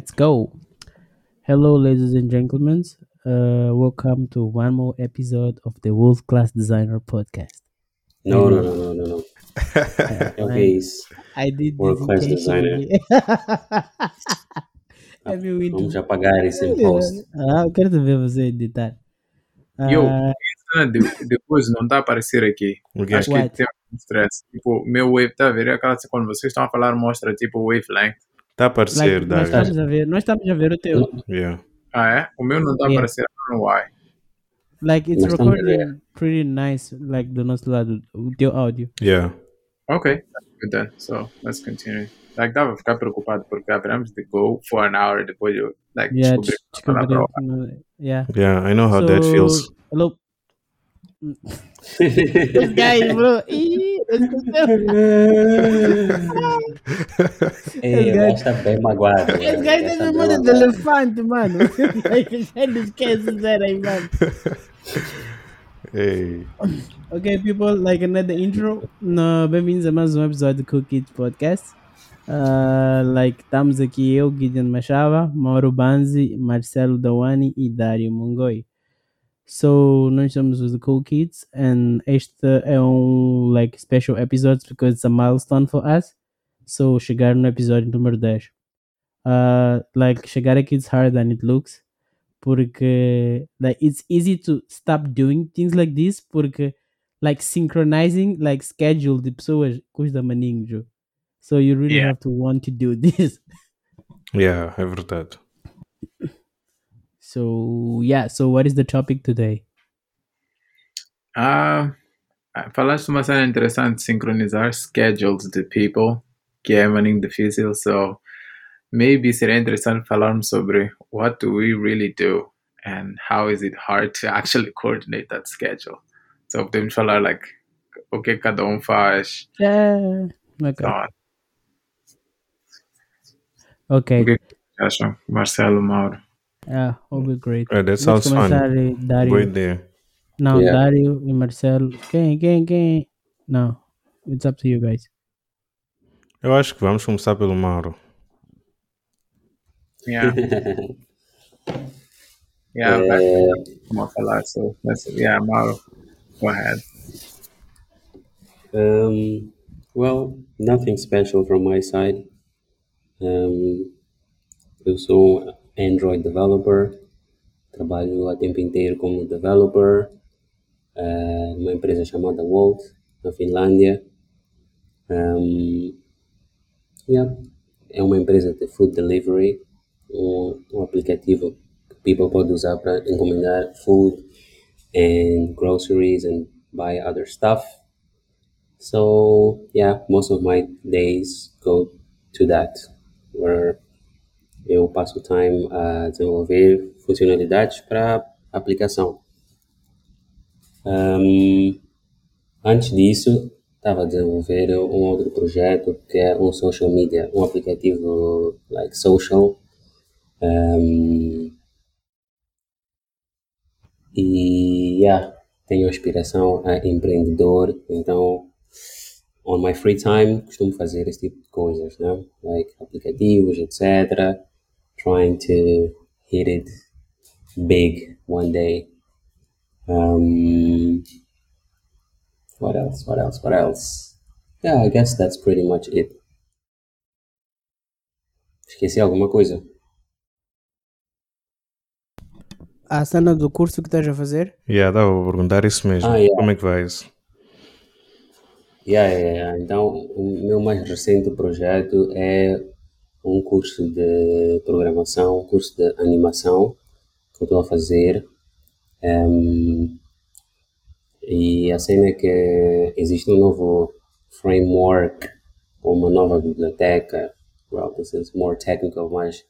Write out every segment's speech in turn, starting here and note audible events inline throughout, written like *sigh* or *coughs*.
Let's go. Hello, ladies and gentlemen. Uh, welcome to one more episode of the World Class Designer Podcast. No, no, no, no, no, no. Uh, *laughs* Okay, it's I did World Class Designer. intentionally. I mean, we Vamos do. apagar isso em post. Ah, eu quero te ver você editar. Eu, Ah, essa de- depois não está a aparecer aqui. O quê? Acho que tem um stress. Tipo, meu wave está a ver aquela quando vocês estão a falar mostra tipo wavelength. Está a aparecer, like, nós Davi. estamos a ver, nós estamos a ver o teu. Yeah. Ah é? O meu não está a Yeah. aparecer. I don't know why. Like, it's Nós recording pretty nice, like, do nosso lado, o teu áudio. Yeah. Ok, good then. So let's continue. Like, dava a ficar preocupado porque abrimos de go for an hour depois eu like Yeah, descobri. Yeah. Yeah, I know how that So, feels. Hello. *laughs* This guy, bro. *laughs* Ei, gajo está bem magoado. Esse mano. gajo chamando bem de elefante, mano. *laughs* Ele esquece zero aí, mano. Hey. Ok, people, like another intro. No, bem-vindos a mais um episódio do Cool Kids Podcast. Uh, like, estamos aqui eu, Gideon Machava, Mauro Banzi, Marcelo Dawani e Dário Mongoi. So, nós somos os The Cool Kids and este é um like special episode because it's a milestone for us. So, chegar no episódio número 10. Uh, like, chegar aqui is harder than it looks porque like it's easy to stop doing things like this porque like synchronizing like schedule de pessoas custa maninho so you really Yeah. have to want to do this *laughs* Yeah, é verdade. So yeah so what is the topic today? Ah, falaste uma cena interessante, sincronizar schedules de people, que é maninho difícil, so maybe seria interessante falarmos sobre what do we really do and how is it hard to actually *laughs* coordinate that schedule. So podemos falar like o que cada um faz, yeah okay. So okay. O que acham, Marcelo, Mauro? Yeah will be great Uh, that Vamos sounds fun. começar Dário Boa ideia. não Yeah. Dário e Marcelo quem quem quem não it's up to you guys Eu acho que vamos começar pelo Mauro. Yeah. *laughs* Yeah, É, como a falar, so yeah, Mauro, go ahead. um, well, nothing special from my side. Um, eu sou Android developer. Trabalho a tempo inteiro como developer eh, numa empresa chamada Volt, na Finlândia. Um, yeah, é uma empresa de food delivery, um, um aplicativo que people pode usar para encomendar food and groceries and buy other stuff. So yeah, most of my days go to that, where eu passo time a desenvolver funcionalidades para aplicação. Um, antes disso, estava a desenvolver um outro projeto que é um social media, um aplicativo like social. Um, e yeah, tenho aspiração a empreendedor, então on my free time costumo fazer esse tipo de coisas, né? Like aplicativos, etc. Trying to hit it big one day. Um, what else? What else? What else? Yeah, I guess that's pretty much it. Esqueci alguma coisa? a cena do curso que estás a fazer Yeah, dá para perguntar isso mesmo. Ah, yeah. Como é que vai isso? Yeah, yeah, yeah. Então, o meu mais recente projeto é um curso de programação, um curso de animação que eu estou a fazer. Em, e a cena é que existe um novo framework, ou uma nova biblioteca. Well, this is more technical, mas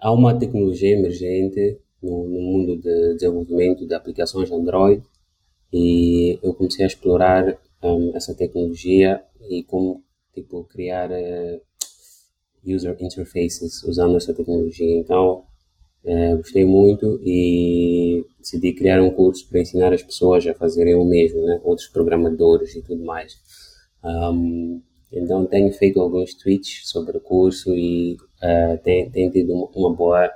há uma tecnologia emergente no, no mundo de desenvolvimento de aplicações Android e eu comecei a explorar um, essa tecnologia e como tipo criar eh, user interfaces usando essa tecnologia. Então eh, gostei muito e decidi criar um curso para ensinar as pessoas a fazerem o mesmo, né? outros programadores e tudo mais. Um, então tenho feito alguns tweets sobre o curso e eh, tem, tem tido uma, boa,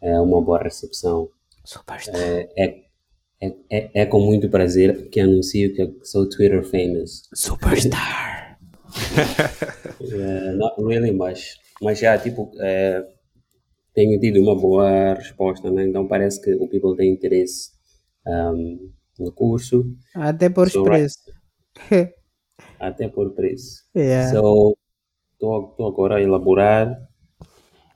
eh, uma boa recepção. Superstar. Eh, é, é, é, é com muito prazer que anuncio que sou Twitter famous. Superstar. Eh, not really, mas, mas já, tipo, eh, tenho tido uma boa resposta, né? Então parece que o people tem interesse um, no curso, Até por So, expresso. *laughs* até por preço. yeah. So, estou agora a elaborar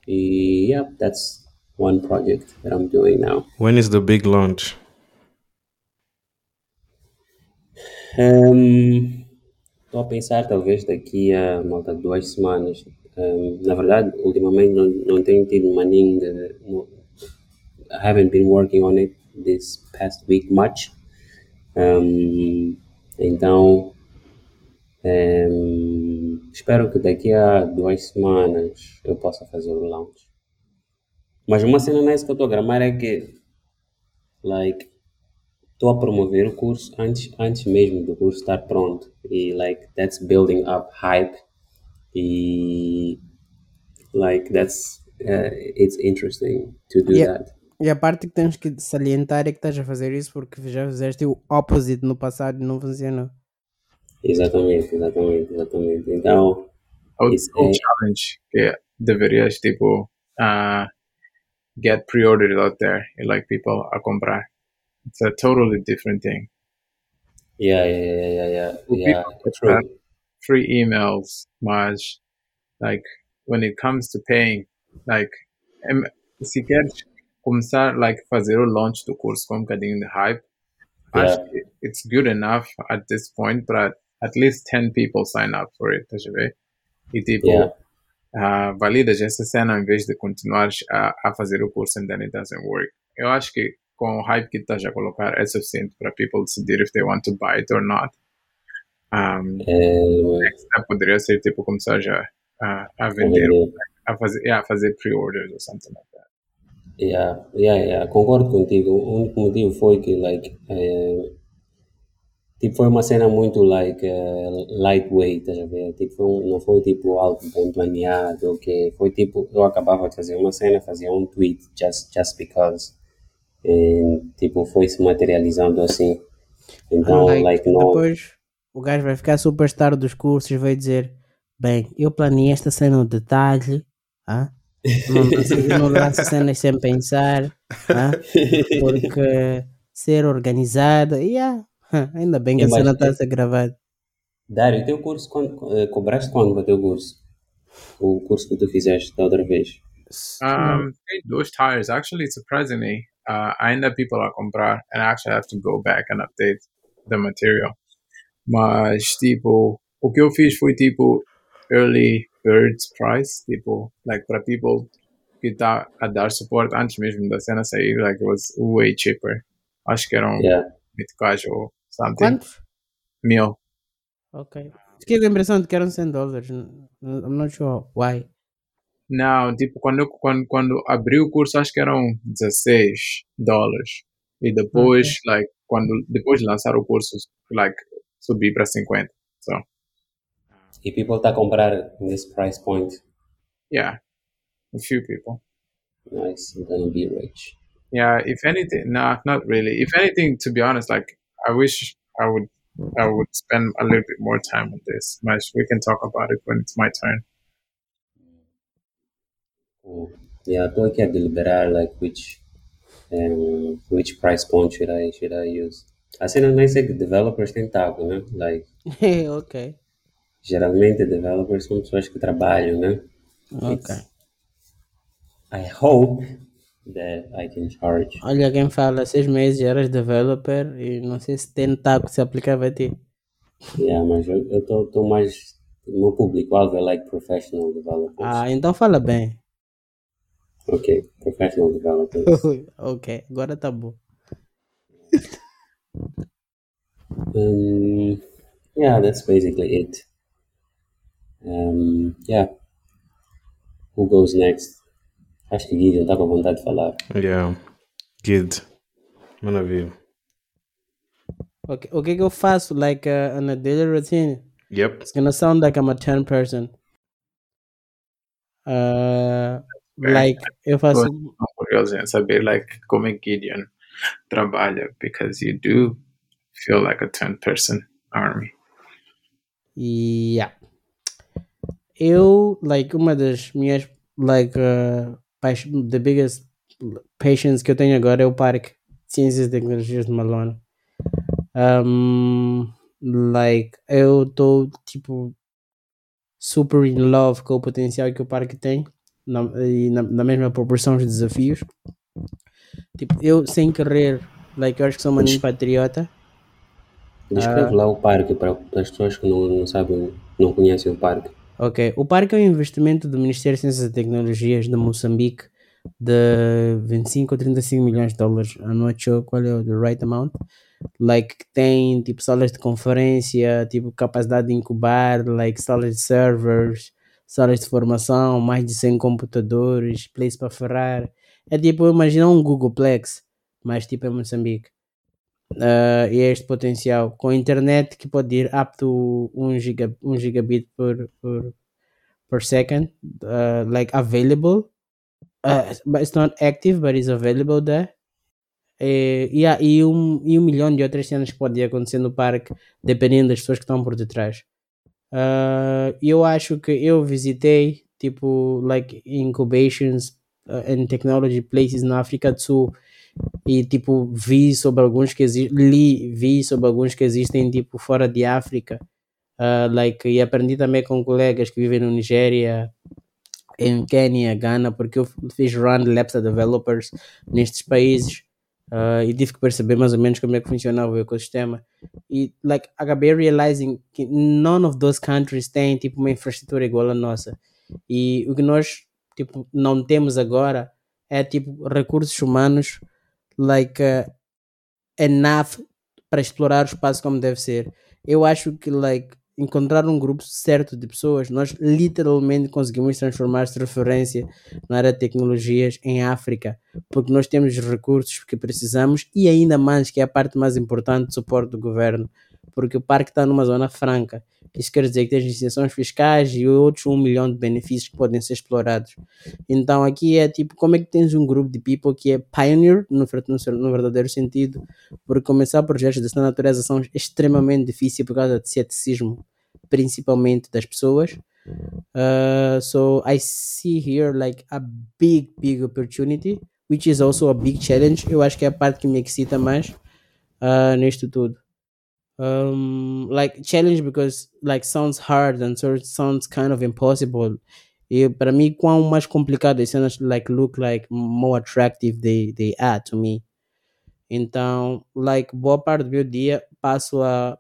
e, yeah, that's one project that I'm doing now. When is the big launch? Estou a pensar talvez daqui a malta duas semanas. Um, na verdade, ultimamente não, não tenho tido maninho I haven't been working on it this past week much. Um, então, um, espero que daqui a duas semanas eu possa fazer o launch. Mas uma cena nice que eu estou a gramar é que, like, estou a promover o curso antes, antes mesmo do curso estar pronto. E, like, that's building up hype. E, like, that's, uh, it's interesting to do Yeah. that. E a parte que temos que salientar é que estás a fazer isso porque já fizeste o opposite no passado e não funcionou. Exatamente, exatamente, exatamente. Então, Isso ou é- challenge que deverias, tipo, uh, get pre-ordered out there e like people a comprar. It's a totally different thing. yeah, yeah, yeah, yeah, yeah, yeah, true. free emails, mas like when it comes to paying, like em- se queres começar like fazer o launch do curso com um bocadinho de hype, Yeah. it's good enough at this point para at least 10 people sign up for it, estás a ver? E tipo, Yeah. ah, validas essa cena em vez de continuares a, a fazer o curso and then it doesn't work. Eu acho que com o hype que estás a colocar é suficiente para people decidir if they want to buy it or not. Um, É, next step poderia ser tipo começar já a, a vender, vender. a fazer, yeah, fazer pre-orders or something like that. Yeah, yeah, yeah, concordo contigo. O único motivo foi que, like, eh, tipo, foi uma cena muito, like, eh, lightweight, a ver? Tipo, foi um- não foi, tipo, algo bem planeado, ok? Foi, tipo, eu acabava de fazer uma cena, fazia um tweet, just, just because. E, tipo, foi se materializando assim. Então, Like, like, não... Depois o gajo vai ficar superstar dos cursos e vai dizer: Bem, eu planeei esta cena no detalhe. Ah? Não, não, lanço cenas sem pensar. Ah? Porque ser organizada. Yeah. ah, *laughs* Ainda bem que a Imagina- cena está a ser gravada. Dário, teu curso, quando, eh, cobraste quando para o teu curso? O curso que tu fizeste da outra vez? Um, those tires actually surprisingly, uh, ainda people a comprar and I actually have to go back and update the material. Mas tipo, o que eu fiz foi tipo early birds price, tipo, like para people que tá a dar suporte antes mesmo da cena sair, like it was way cheaper. Acho que eram Yeah. bitcoins ou something. Quantos? Mil. Ok. Fiquei com a impressão de que eram 100 dólares. I'm not sure why. Não, tipo, quando, eu- quando, quando abri o curso, acho que eram 16 dólares. E depois, like, quando, depois de lançar o curso, like, subi para 50. So, E people está a comprar nesse price point. yeah, a few people. Nice, I'm gonna be rich. Yeah, if anything, nah, not really. If anything, to be honest, like, I wish I would, I would spend a little bit more time on this. But we can talk about it when it's my turn. Cool. Yeah, estou aqui a deliberar like which um, which price point should I should I use. A cena não é que developers têm taco, né? Like *laughs* ok. geralmente developers são pessoas que trabalham, né? Ok. I hope that I can charge. Olha quem fala, seis meses eras developer e não sei se tem taco se aplicava a ti. Yeah, mas eu eu tô, tô mais o meu público alvo é like professional developers. Ah, então fala bem. Ok, professional developers. *laughs* ok, agora tá bom. Um, yeah, that's basically it. Um, yeah. Who goes next? Acho que Gideon está com vontade de falar. Yeah. Good. Maravilha. Ok, O que que eu faço like uh, on a daily routine? Yep. It's gonna sound like I'm a 10 person. Uh, Bem, like, eu faço. Estou curioso em saber like, como é que Gideon trabalha, because you do feel like a 10 person army. Yeah. Eu, like, uma das minhas, like, uh, the biggest patience que eu tenho agora é o Parque de Ciências e Tecnologias de Malone. Um, like, eu estou, tipo, super in love com o potencial que o parque tem na, e na, na mesma proporção os desafios. Tipo, eu, sem querer, like, eu acho que sou um maninho patriota. Descreve lá o parque para as pessoas que não, não sabem, não conhecem o parque. Ok, o parque é um investimento do Ministério de Ciências e Tecnologias de Moçambique de 25 ou 35 milhões de dólares. I'm not sure qual é o the right amount. Like, que tem tipo salas de conferência, tipo capacidade de incubar, like salas de servers, salas de formação, mais de 100 computadores, place para ferrar. É tipo, imagina um Googleplex, mas tipo em Moçambique. Uh, e é este potencial com internet que pode ir up to 1 giga, 1 gigabit per, per, per second, uh, like available. Uh, but it's not active, but it's available there. E, e, há- e um, e um milhão de outras cenas que podem acontecer no parque, dependendo das pessoas que estão por detrás. Uh, eu acho que eu visitei, tipo, like, incubations uh, and technology places na África do Sul. E tipo vi sobre alguns que existem li vi sobre alguns que existem tipo fora de África. Uh, like e aprendi também com colegas que vivem no Nigéria em Quênia Gana porque eu fiz run labs a developers nestes países uh, e tive que perceber mais ou menos como é que funcionava o ecossistema e like acabei realizing que none of those countries tem tipo uma infraestrutura igual à nossa e o que nós tipo não temos agora é tipo recursos humanos like uh, enough para explorar o espaço como deve ser. Eu acho que like encontrar um grupo certo de pessoas, nós literalmente conseguimos transformar esta referência na área de tecnologias em África, porque nós temos os recursos que precisamos e ainda mais que é a parte mais importante suporte do governo, porque o parque está numa zona franca. Isso quer dizer que tem isenções fiscais e outros um milhão de benefícios que podem ser explorados. Então aqui é tipo, como é que tens um grupo de people que é pioneer no, no verdadeiro sentido, porque começar projetos dessa natureza são extremamente difíceis por causa de ceticismo, principalmente das pessoas. Uh, so I see here like a big, big opportunity, which is also a big challenge. Eu acho que é a parte que me excita mais uh, nisto tudo. Um, like challenge because like sounds hard and so it sounds kind of impossible. E para mim, quão mais complicado as cenas like look like more attractive they, they are to me. Então, like boa parte do meu dia passo a,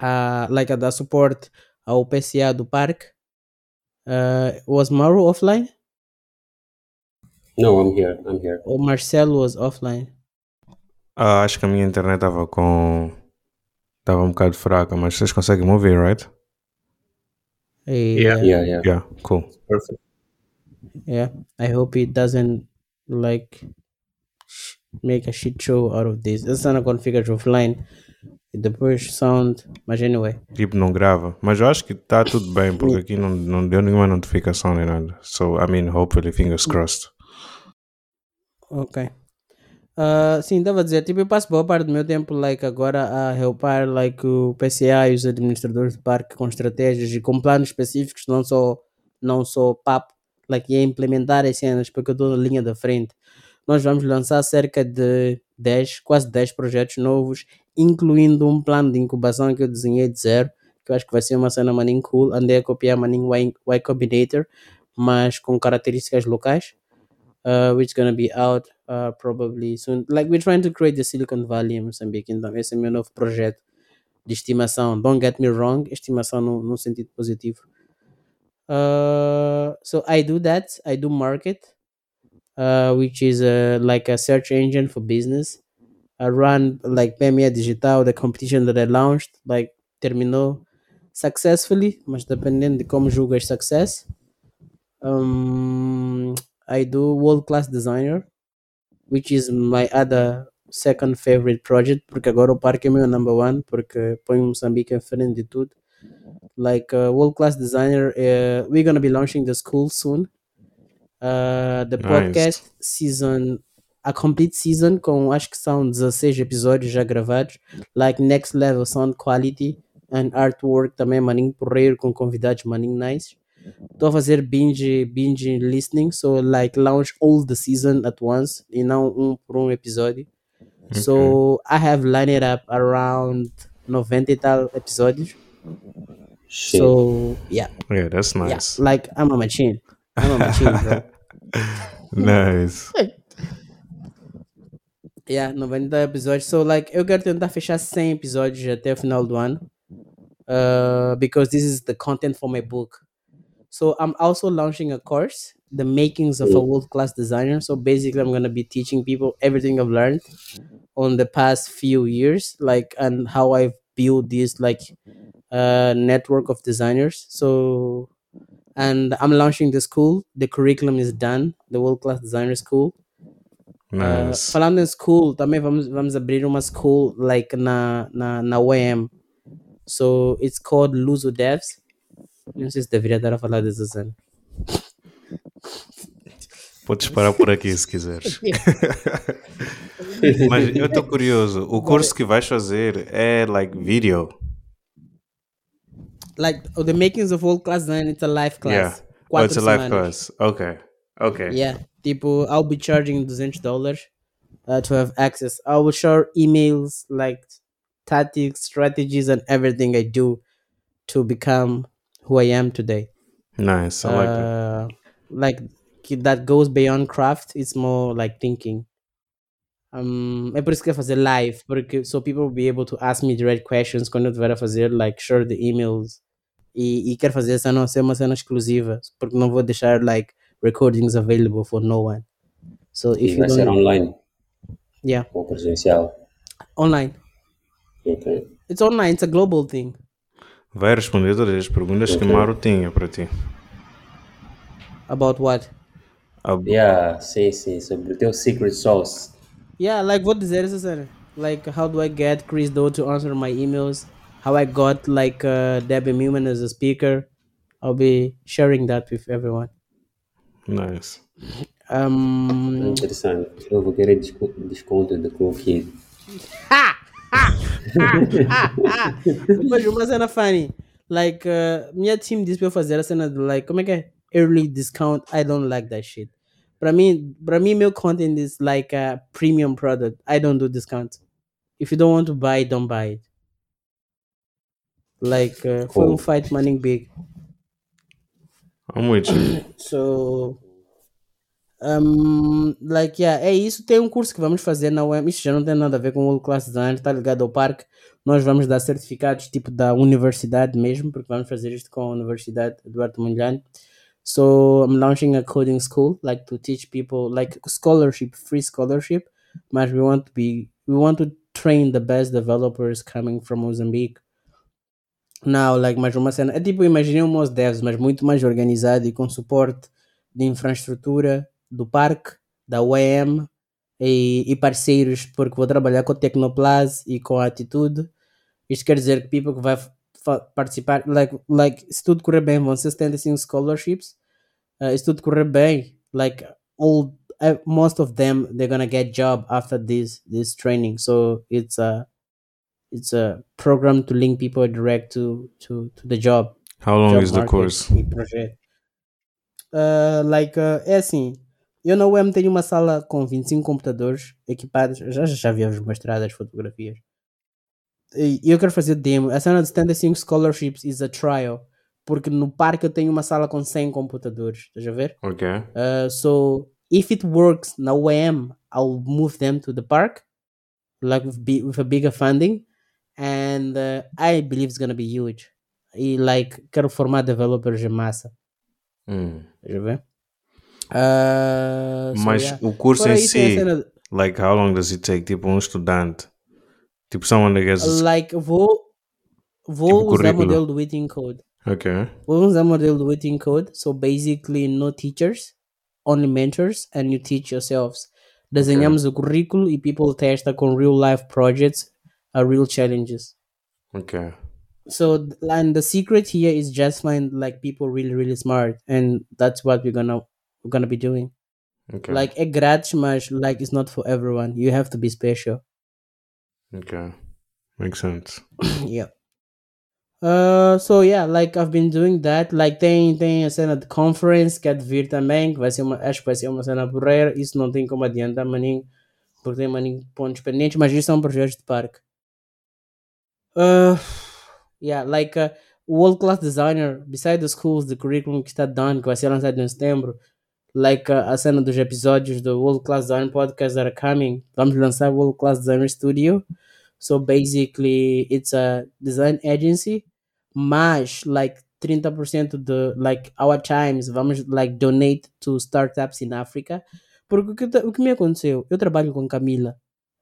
a like a dar suporte ao PCA do parque. Uh, was Mauro offline? No, I'm here, I'm here. Ou Marcelo was offline? Ah, acho que a minha internet estava com. Estava um bocado fraca, mas vocês conseguem me ouvir, right? E, Yeah. Yeah, yeah. Yeah, cool. Perfect. yeah i hope it doesn't like make a shit show out of this it's not configured offline the push sound mas anyway Tipo, não grava. Mas eu acho que está tudo bem, porque aqui não, não deu nenhuma notificação nem nada. So, I mean, hopefully, fingers crossed. ok Ah, sim, estava a dizer, tipo, eu passo boa parte do meu tempo, like, agora a helpar, like, o PCA e os administradores do parque com estratégias e com planos específicos, não só, não só papo, like, e a implementar as cenas, porque eu estou na linha da frente. Nós vamos lançar cerca de 10, quase 10 projetos novos, incluindo um plano de incubação que eu desenhei de zero, que eu acho que vai ser uma cena maninho cool, andei a copiar maninho Y, y Combinator, mas com características locais uh, which gonna be out uh, probably soon. Like we're trying to create the Silicon Valley em Moçambique, então esse é o meu novo projeto de estimação. Don't get me wrong, estimação no, no sentido positivo. Uh, so I do that. I do market, uh, which is uh, like a search engine for business. I run like PME Digital, the competition that I launched, like terminou successfully, mas dependendo de como julgas success. Um, I do world class designer, which is my other second favorite project, porque agora o parque é meu number one, porque põe Moçambique em frente de tudo. like uh, world class designer. Uh, we're gonna be launching the school soon. Uh, the Nice. podcast season, a complete season com acho que são 16 episódios já gravados, like next level sound quality and artwork também maninho porreiro com convidados maninho nice. Estou a fazer binge, binge listening, so like launch all the season at once e não um por um episódio. So I have lined up around 90 e tal episódios. Shit. So yeah, Yeah, that's yeah, nice. like I'm a machine. I'm a machine, bro. *laughs* Nice. *laughs* Yeah, 90 episódios. So, like, eu quero tentar fechar 100 episódios até o final do ano. Uh, because this is the content for my book. So, I'm also launching a course, The Makings of a World Class Designer. So, basically, I'm going to be teaching people everything I've learned on the past few years, like, and how I've built this, like, uh, network of designers. So, and I'm launching the school. The curriculum is done, the World Class Designer School. Uh, Nice. falando em school, também vamos, vamos abrir uma school like na, na, na UEM. So it's called Luso Devs. Não sei se deveria estar a falar dessa cena. Podes parar por aqui se quiseres. *laughs* Mas eu estou curioso. O curso que vais fazer é like video. Like oh, the makings of world class design, it's a live Yeah. class. Oh, it's a live semanas. class. Okay. Okay. Yeah, tipo, I'll be charging 200 dollars uh, to have access. I will share emails, like tactics, strategies, and everything I do to become who I am today. Nice. I like it. uh, like that goes beyond craft it's more like thinking um, é por isso que eu fazer live porque so people will be able to ask me direct questions quando eu estiver a fazer like share the emails e, e quero fazer essa não ser uma cena exclusiva porque não vou deixar like recordings available for no one so E if you vai ser don't online yeah ou presencial. online Ok. it's online it's a global thing Vai responder todas as perguntas que Ok. Mauro tinha para ti. about what Ah, Yeah, sim, sim. Sobre o teu secret sauce. Yeah, like vou dizer essa cena. Like how do I get Chris Doe to answer my emails? How I got like uh, Debbie Newman as a speaker. I'll be sharing that with everyone. Nice. Um, Interessante. Eu vou querer desco- desconto de Cool Kid. But you must not funny. Like uh my team display for zero and like come again early discount. I don't like that shit. But I mean but I mean milk content is like a premium product. I don't do discount. If you don't want to buy it, don't buy it. Like uh, cool. Oh. fight money big. I'm with you. *coughs* so um, like, yeah, é isso. Tem um curso que vamos fazer na UEM. Isso já não tem nada a ver com o World Class Design, está ligado ao parque. Nós vamos dar certificados tipo da universidade mesmo, porque vamos fazer isto com a Universidade Eduardo Mondlane. So, I'm launching a coding school, like to teach people, like scholarship, free scholarship. Mas we want to be, we want to train the best developers coming from Mozambique. Não, like, mas uma cena. É tipo, imaginei um Mos Devs, mas muito mais organizado e com suporte de infraestrutura do parque, da UEM e, e parceiros, porque vou trabalhar com a Tecnoplaz e com a Atitude. Isto quer dizer que people que vai participar, like, like, se tudo correr bem, vão ser 75 scholarships. Uh, se tudo correr bem, like, all, uh, most of them, they're gonna get job after this, this training. So it's a, it's a program to link people direct to, to, to the job. How long job is the course? Uh, like, uh, é assim, eu na UEM tenho uma sala com 25 computadores equipados, já já vi-vos mostrar as fotografias. E eu quero fazer demo. A cena de 75 scholarships is a trial, porque no parque eu tenho uma sala com 100 computadores, estás a ver? Okay. Uh, so if it works na UEM, I'll move them to the park, like with, with a bigger funding, and uh, I believe it's gonna be huge. E like quero formar developers em massa, Hum. estás a ver? Uh, so, Mas yeah. o curso Fora em a si, cena like how long does it take? Tipo um estudante. Tipo someone that gets... like vou vou Tipo usar o modelo do Waiting Code. Okay. Vou usar o modelo do Waiting Code. So basically no teachers, only mentors, and you teach yourselves. Desenhamos o currículo e people testa com real life projects, a real challenges. Okay. so and the secret here is just find like people really really smart and that's what we're gonna we're gonna be doing Okay. like a grátis mas like it's not for everyone you have to be special okay. Makes sense. *clears throat* yeah Uh, so yeah, like I've been doing that. Like tem, tem a cena de conference que é de vir também, que vai ser uma, acho que vai ser uma cena porreira. Isso não tem como adiantar, maninho, porque tem maninho pontos pendentes, mas isso são projetos de parque. Uh, yeah, like uh, world class designer, beside the schools, the curriculum que está done, que vai ser lançado em setembro, like uh, a cena dos episódios do World Class Design Podcast that are coming, vamos lançar World Class Designer Studio. So basically, it's a design agency, mas like 30% de like our times vamos like donate to startups in Africa. Porque o que, o que me aconteceu? Eu trabalho com Camila,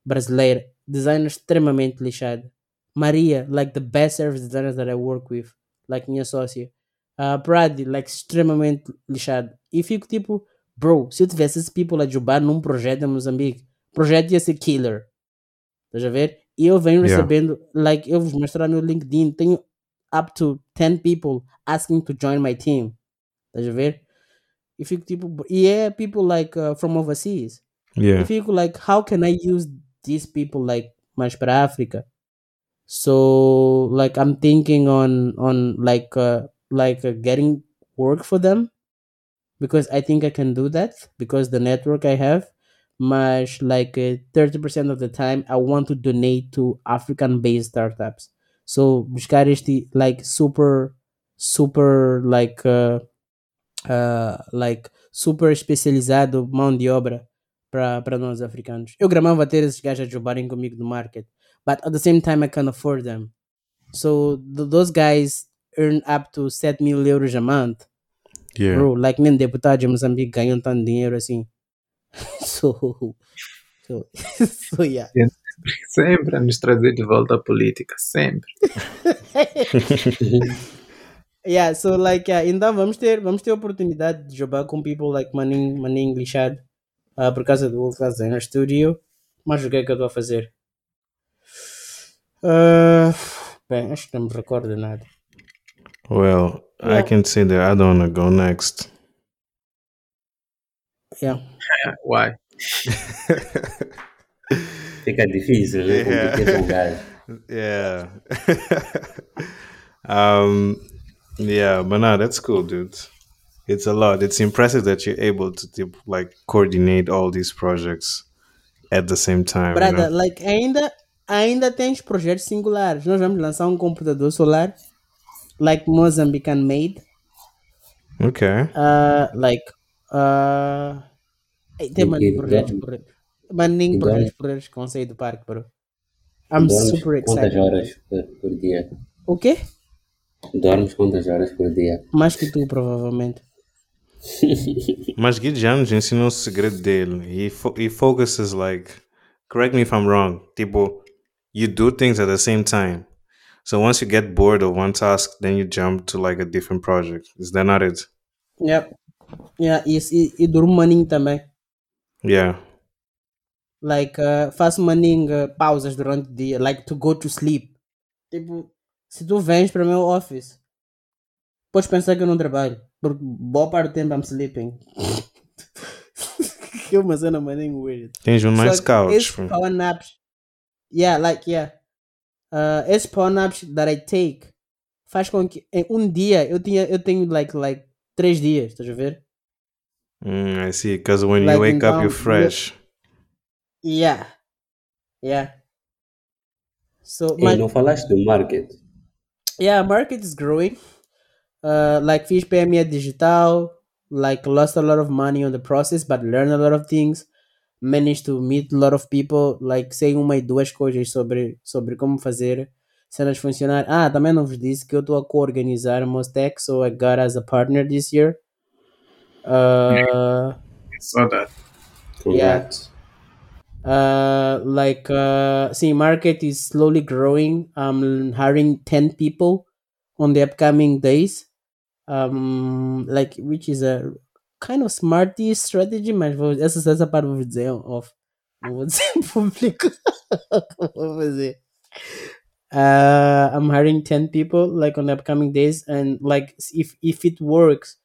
brasileira, designer extremamente lixada. Maria, like the best service designers that I work with, like minha sócia. Uh, Brad, like extremamente lixado. E fico tipo, bro, se eu tivesse esse people a jobar num projeto em Moçambique, o projeto ia ser killer. Estás a ver? E eu venho Yeah. recebendo, like, eu vos mostrar no LinkedIn, tenho up to 10 people asking to join my team. Estás a ver? E fico tipo, e é people like uh, from overseas. E Yeah. fico like, how can I use these people like mais para África? So like I'm thinking on on like uh, like uh, getting work for them because I think I can do that because the network I have. Much like uh, 30% of the time, I want to donate to African based startups. So buscar este like super super like uh, uh, like super especializado mão de obra para nós africanos. Eu gramava ter esses gajos a jogarem comigo no market, but at the same time I can't afford them. So th- those guys earn up to 7 mil euros a month. Yeah. Bro, like nem deputados em Moçambique ganham tanto dinheiro assim. so, so, so yeah. Sempre a nos trazer de volta à política, sempre. *laughs* *laughs* yeah, so like yeah, então vamos ter, vamos ter oportunidade de jogar com people like Maninho, Maninho lixado ah, por causa do World Class Designer Studio. Mas o que é que eu estou a fazer? Ah, bem, acho que não me recordo de nada. Well, I Yeah. can say that I don't want to go next. Yeah. *laughs* Why? Fica difícil, né? Yeah. Competir com o gajo. yeah. *laughs* um, yeah, but no, that's cool, dude. It's a lot. It's impressive that you're able to tipo, like coordinate all these projects at the same time. you know? like ainda, ainda tens projetos singulares. Nós vamos lançar um computador solar, like Mozambican made. Okay. Uh, like, uh, tem maninho projetos porreiros. Maninho projetos que vão sair do parque, bro. I'm Dormes super quantas excited. horas por, por dia? O quê? Dormes quantas horas por dia? Mais que tu, provavelmente. *laughs* Mas Gideon já ensinou o segredo dele. He, fo he focuses like, correct me if I'm wrong, tipo, you do things at the same time. So once you get bored of one task, then you jump to like a different project. Is that not it? Yep. Yeah, e, e durmo maninho também. Yeah. Like, uh, faço maninho uh, pausas durante o dia, like to go to sleep. Tipo, se tu vens para o meu office, podes pensar que eu não trabalho, porque boa parte do tempo I'm sleeping. *laughs* que é uma cena maninho weird. Tens um nice couch. Esses bro. power naps. Yeah, like, yeah. Uh, esses power naps that I take faz com que em um dia eu, tinha, eu tenho like, like três dias, estás a ver? Mm, I see. Because when Like you wake up, então, you're fresh. Yeah. Yeah. So, Ei, mas, não falaste do market? yeah, market is growing. Uh, like fiz PME digital, like lost a lot of money on the process, but learned a lot of things. Managed to meet a lot of people, like sei uma e duas coisas sobre, sobre como fazer cenas funcionar. Ah, também não vos disse que eu estou a co-organizar a Mostec, so I got as a partner this year. Uh, Saw that. Congrats. uh like uh see market is slowly growing i'm hiring 10 people on the upcoming days um like which is a kind of smarty strategy mas vou, essa, essa parte vou dizer off. Não vou dizer em público. *laughs* Vou fazer. Uh, I'm hiring 10 people like on upcoming days and like if if it works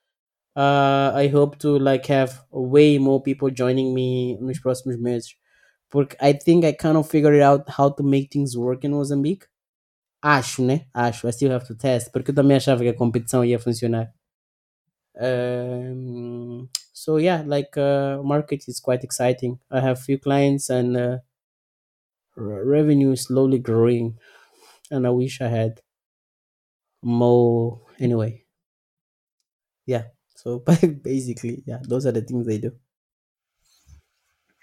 uh, I hope to like have way more people joining me nos próximos meses. Porque I think I kind of figured out how to make things work in Mozambique. Acho né? Acho. I still have to test porque eu também achava que a competição ia funcionar um, so yeah like uh, market is quite exciting I have few clients and uh, re- revenue is slowly growing and I wish I had more anyway. Yeah. So but *laughs* basically, yeah, those are the things they do.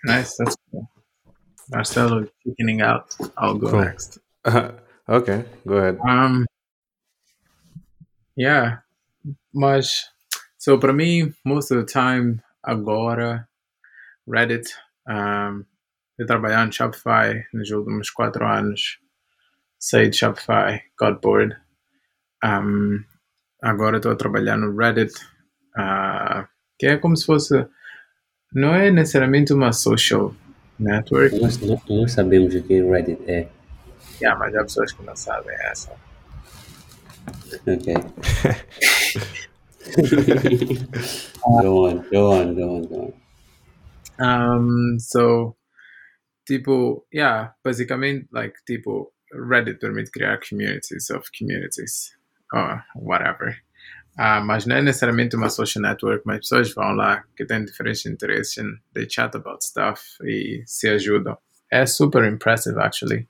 Nice. That's cool. Marcelo is chickening out. I'll go Cool. next. *laughs* okay, go ahead. Um, yeah, mas so para mim, most of the time agora Reddit, um, eu trabalhar no Shopify nos últimos quatro anos, saí de Shopify, got bored. Um, agora estou a trabalhar no Reddit, uh, que é como se fosse, não é necessariamente uma social network, Nós, nós, nós sabemos o que Reddit é. yeah, mas há pessoas que não sabem essa. Ok. *laughs* go on, go on, go on, go on. Um, so, tipo, yeah, basicamente, like, tipo, Reddit permite criar communities of communities, or whatever. Ah, mas não é necessariamente uma social network, mas pessoas vão lá que têm diferentes interesses, and they chat about stuff e se ajudam. É super impressive, actually.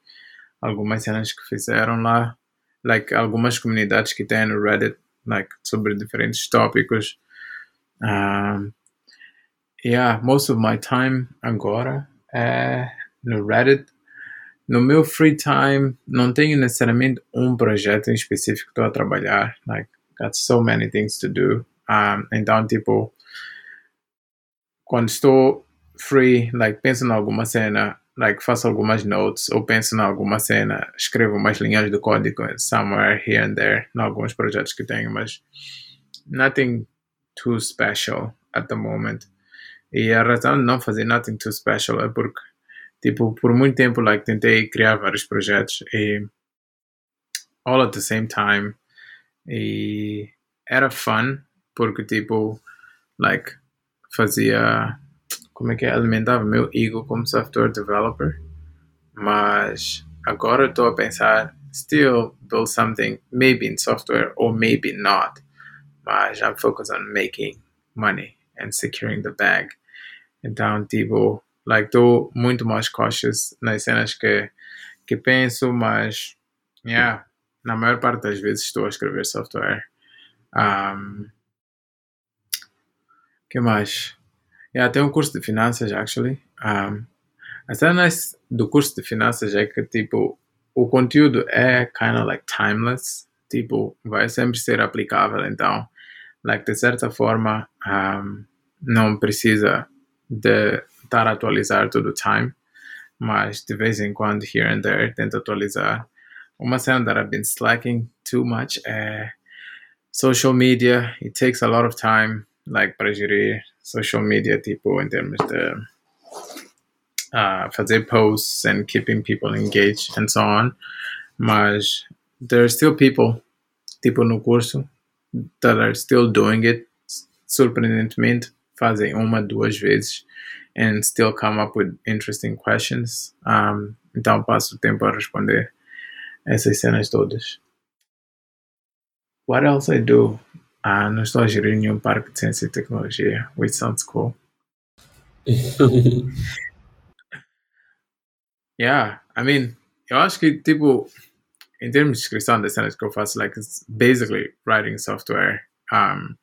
Algumas cenas que fizeram lá, like, algumas comunidades que tem no Reddit, like, sobre diferentes tópicos. Um, yeah, most of my time agora é no Reddit. No meu free time, não tenho necessariamente um projeto em específico que estou a trabalhar. Like, got so many things to do. Um, então, tipo, quando estou free, like, penso em alguma cena, like, faço algumas notes, ou penso em alguma cena, escrevo umas linhas de código somewhere here and there, em alguns projetos que tenho, mas nothing too special at the moment. E a razão de não fazer nothing too special é porque, tipo, por muito tempo, like, tentei criar vários projetos e all at the same time. E era fun, porque, tipo, like, fazia, como é que é, alimentava meu ego como software developer. Mas agora estou a pensar, still build something, maybe in software or maybe not. Mas I'm focused on making money and securing the bag. Então, tipo, like, estou muito mais cautious nas cenas que, que penso, mas, yeah, na maior parte das vezes estou a escrever software. Um, que mais? Yeah, tem um curso de finanças, actually. Um, a cena do curso de finanças é que, tipo, o conteúdo é kind of like timeless. Tipo, vai sempre ser aplicável. Então, like, de certa forma, um, não precisa de estar a atualizar todo o time. Mas, de vez em quando, here and there, tento atualizar. Uma cena that I've been slacking too much é social media. It takes a lot of time, like, para gerir social media, tipo, em termos de uh, fazer posts and keeping people engaged and so on. Mas there are still people, tipo no curso, that are still doing it. Surpreendentemente, fazem uma, duas vezes and still come up with interesting questions. Um, então passo o tempo a responder essas cenas todas. What else I do? Ah, não estou a gerir nenhum parque de ciência e tecnologia, which sounds cool. Yeah, I mean, eu acho que, tipo, em termos de descrição das cenas que eu faço, like, it's basically writing software um,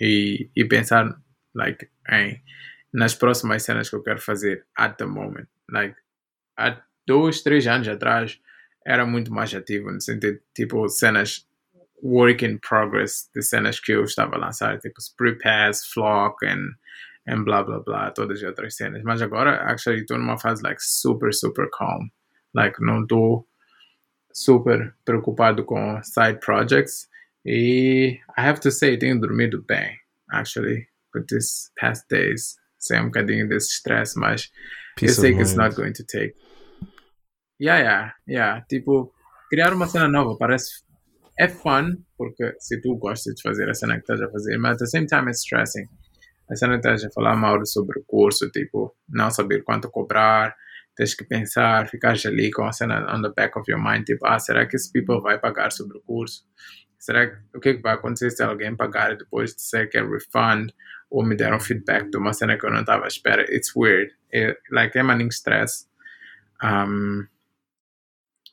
e, e pensar, like, em, nas próximas cenas que eu quero fazer at the moment. Like, há dois, três anos atrás, era muito mais ativo, no sentido, tipo, cenas work in progress, de cenas que eu estava a lançar, tipo, Spree Pass, Flock, and and blá blá blá, todas as outras cenas. Mas agora, actually, estou numa fase like super, super calm. Like, não estou super preocupado com side projects. E I have to say, tenho dormido bem, actually, with these past days. Sei um bocadinho desse stress, mas Peace eu sei que it's not going to take. Yeah, yeah, yeah. Tipo, criar uma cena nova parece é fun, porque se tu gostas de fazer a cena que estás a fazer, mas at the same time it's stressing. A cena que estás a falar mal sobre o curso, tipo, não saber quanto cobrar, tens que pensar, ficar ali com a cena on the back of your mind, tipo, ah, será que esse people vai pagar sobre o curso? Será que, o que, é que vai acontecer se alguém pagar e depois disser que é refund ou me deram feedback de uma cena que eu não estava à espera? It's weird. It, like, é maning stress. Um,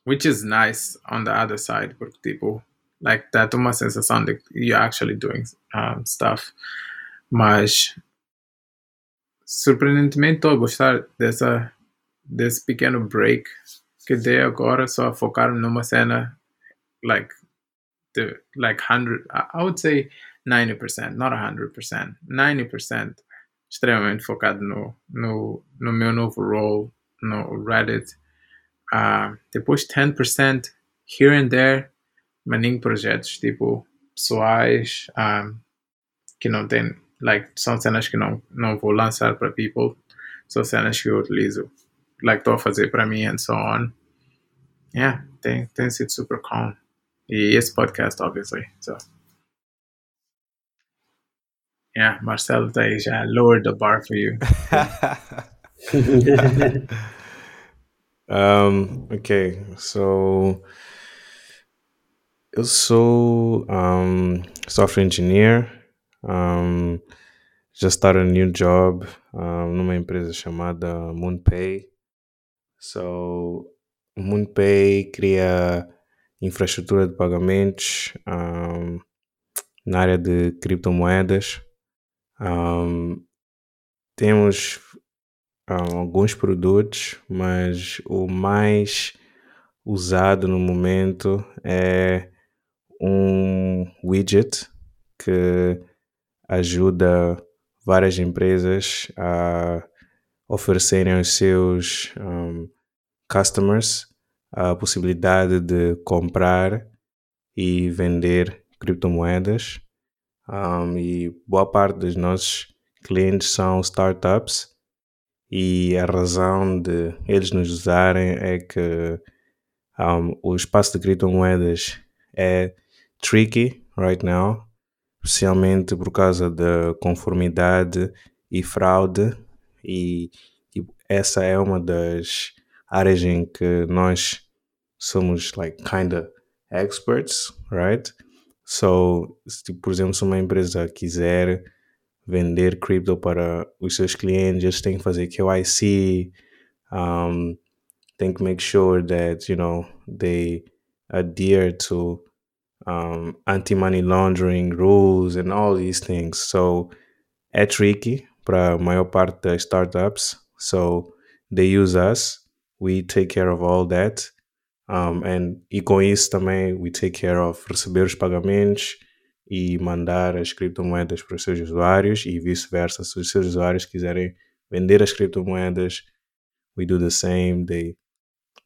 which is nice on the other side, porque, tipo, like, dá uma sensação de que you're actually doing um, stuff. Mas, surpreendentemente, estou a gostar dessa, desse pequeno break que dei agora, só a focar numa cena, like, the, like 100, I would say 90%, not 100%, 90% extremamente focado no, no, no meu novo role no Reddit. Uh, depois 10% here and there, mas em projetos tipo pessoais um, que não tem, like, são cenas que não, não vou lançar para people, são cenas que eu utilizo, like, estou a fazer para mim and so on. Yeah, tem, tem sido super calm. E esse podcast, obviously. So. Yeah, Marcelo tá aí já lowered the bar for you. *laughs* um, ok, so eu sou um, software engineer. Um, já started a new job um, numa empresa chamada MoonPay. So, MoonPay cria infraestrutura de pagamentos um, na área de criptomoedas. Um, temos um, alguns produtos, mas o mais usado no momento é um widget que ajuda várias empresas a oferecerem aos seus um, customers a possibilidade de comprar e vender criptomoedas. Um, e boa parte dos nossos clientes são startups e a razão de eles nos usarem é que um, o espaço de criptomoedas é tricky right now, especialmente por causa da conformidade e fraude e tipo, essa é uma das áreas em que nós somos like kinda experts, right? So, se, por exemplo, se uma empresa quiser vender cripto para os seus clientes, eles têm que fazer KYC, um, tem que make sure that, you know, they adhere to um, anti-money laundering rules and all these things. So, é tricky maior parte das startups. So, they use us we take care of all that. Um, and, e também we take care of receber os pagamentos e mandar as criptomoedas para os seus usuários e vice-versa. Se os seus usuários quiserem vender as criptomoedas, we do the same. They,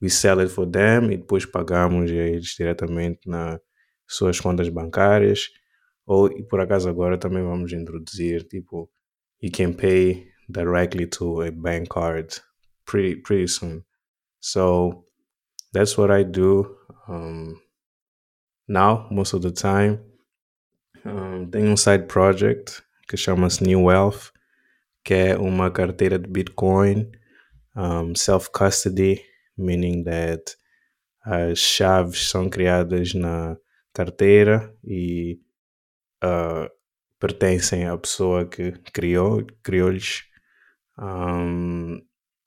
we sell it for them e depois pagamos eles diretamente nas suas contas bancárias. Ou, e por acaso agora também vamos introduzir, tipo, you can pay directly to a bank card pretty, pretty soon. So that's what I do um, now, most of the time. Um, tenho um side project que chama-se New Wealth, que é uma carteira de Bitcoin, um, self-custody, meaning that as chaves são criadas na carteira e uh, pertencem à pessoa que criou, criou-lhes. Um,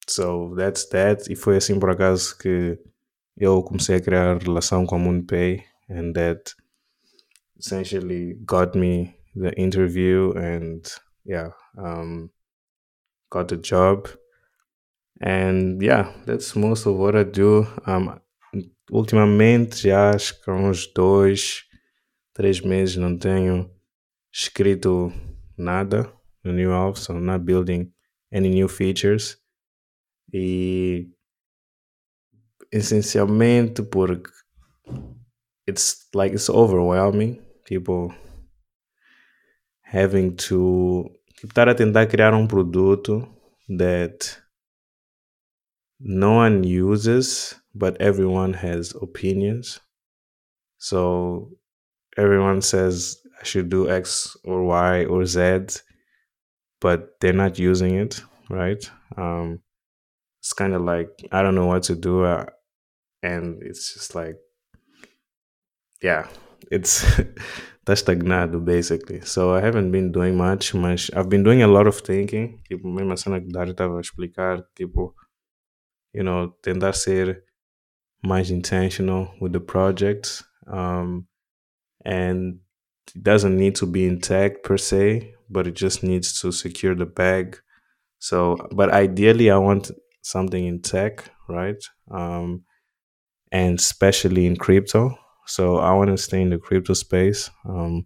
So that's that. E foi assim por acaso que eu comecei a criar relação com a MoonPay and that essentially got me the interview and yeah, um, got the job. And yeah, that's most of what I do. Um, ultimamente, já acho que há uns dois, três meses não tenho escrito nada no New Alpha, so I'm not building any new features. E essencialmente porque it's like it's overwhelming. Tipo, having to tipo, estar a tentar criar um produto that no one uses but everyone has opinions. So everyone says I should do X or Y or Z, but they're not using it, right? Um, it's kind of like I don't know what to do, uh, and it's just like, yeah, it's *laughs* that's stagnado basically. So I haven't been doing much, mas I've been doing a lot of thinking. Tipo, mesmo a cena a explicar, tipo, you know, tentar ser mais intentional with the project. Um, and it doesn't need to be in tech per se, but it just needs to secure the bag. So, but ideally, I want something in tech, right? Um, and especially in crypto. So I want to stay in the crypto space. Um,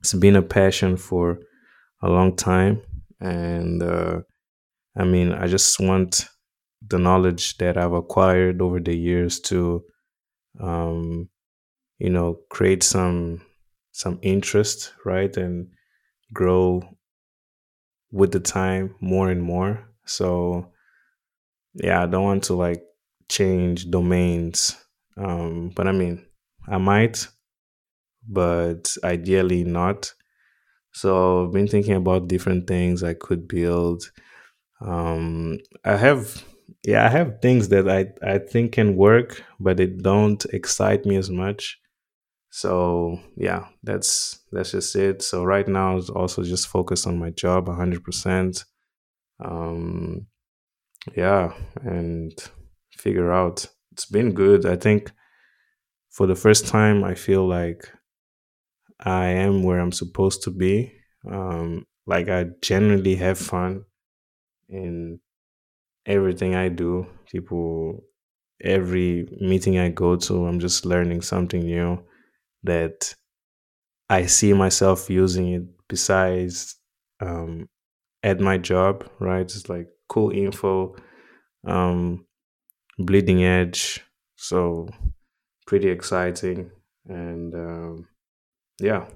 it's been a passion for a long time, and uh, I mean, I just want the knowledge that I've acquired over the years to, um, you know, create some some interest, right, and grow with the time more and more. So yeah, I don't want to like change domains. Um, but I mean, I might, but ideally not. So I've been thinking about different things I could build. Um, I have, yeah, I have things that I I think can work, but they don't excite me as much. So yeah, that's that's just it. So right now, is also just focus on my job, hundred percent. Um, yeah, and figure out. It's been good. I think for the first time, I feel like I am where I'm supposed to be. Um, like I genuinely have fun in everything I do. People, every meeting I go to, I'm just learning something new that I see myself using it besides um, at my job, right? It's like cool info, um, bleeding edge. So pretty exciting. And um, yeah,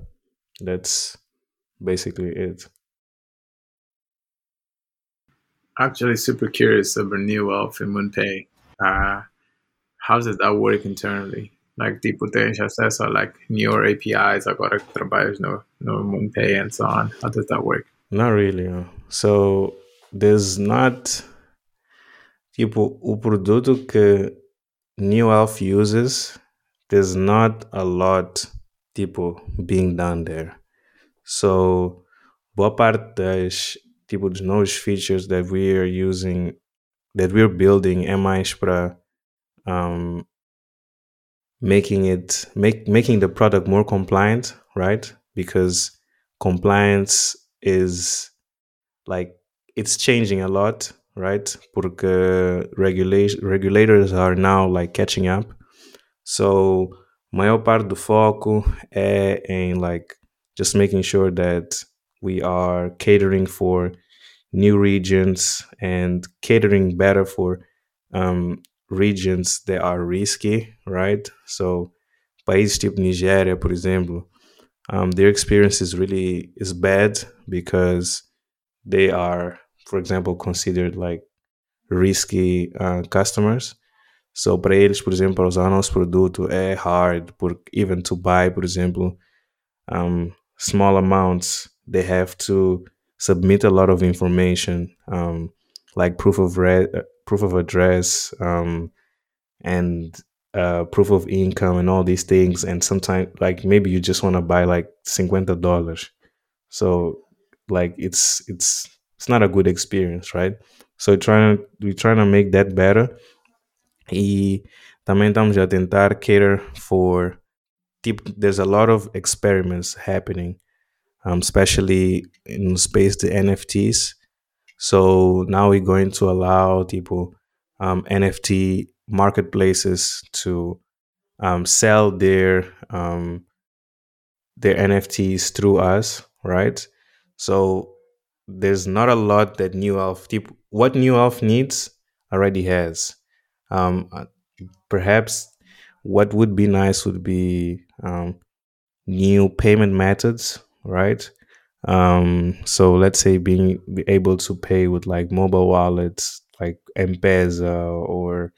that's basically it. Actually, super curious about New Wealth and MoonPay. Uh, how does that work internally? Like, tipo, potential acesso a like newer APIs I agora que trabalhas no, no MoonPay and so on. How does that work? Not really. So there's not tipo o produto que New Elf uses. There's not a lot tipo being done there. So boa parte das tipo dos novos features that we are using that we're building é mais para um, making it make making the product more compliant, right? Because compliance is like it's changing a lot, right? Porque regulation regulators are now like catching up. So maior parte do foco é em like just making sure that we are catering for new regions and catering better for um, regions that are risky, right? So países tipo Nigeria, por exemplo, um, their experience is really is bad because they are, for example, considered like risky uh, customers. So para eles, por exemplo, para usar nosso produto é hard, por, even to buy, por exemplo, um, small amounts, they have to submit a lot of information, um, like proof of re- uh, proof of address, um, and uh, proof of income, and all these things. And sometimes, like maybe you just want to buy like cincuenta dollars, so like it's it's it's not a good experience, right? So trying to we're trying to make that better. E também estamos a tentar cater for there's a lot of experiments happening, um, especially in space the NFTs. So now we're going to allow people um, NFT marketplaces to um, sell their um, their NFTs through us, right? So there's not a lot that New Elf what New Elf needs already has. Um, perhaps what would be nice would be um, new payment methods, right? Um, so let's say being be able to pay with like mobile wallets, like M-Pesa or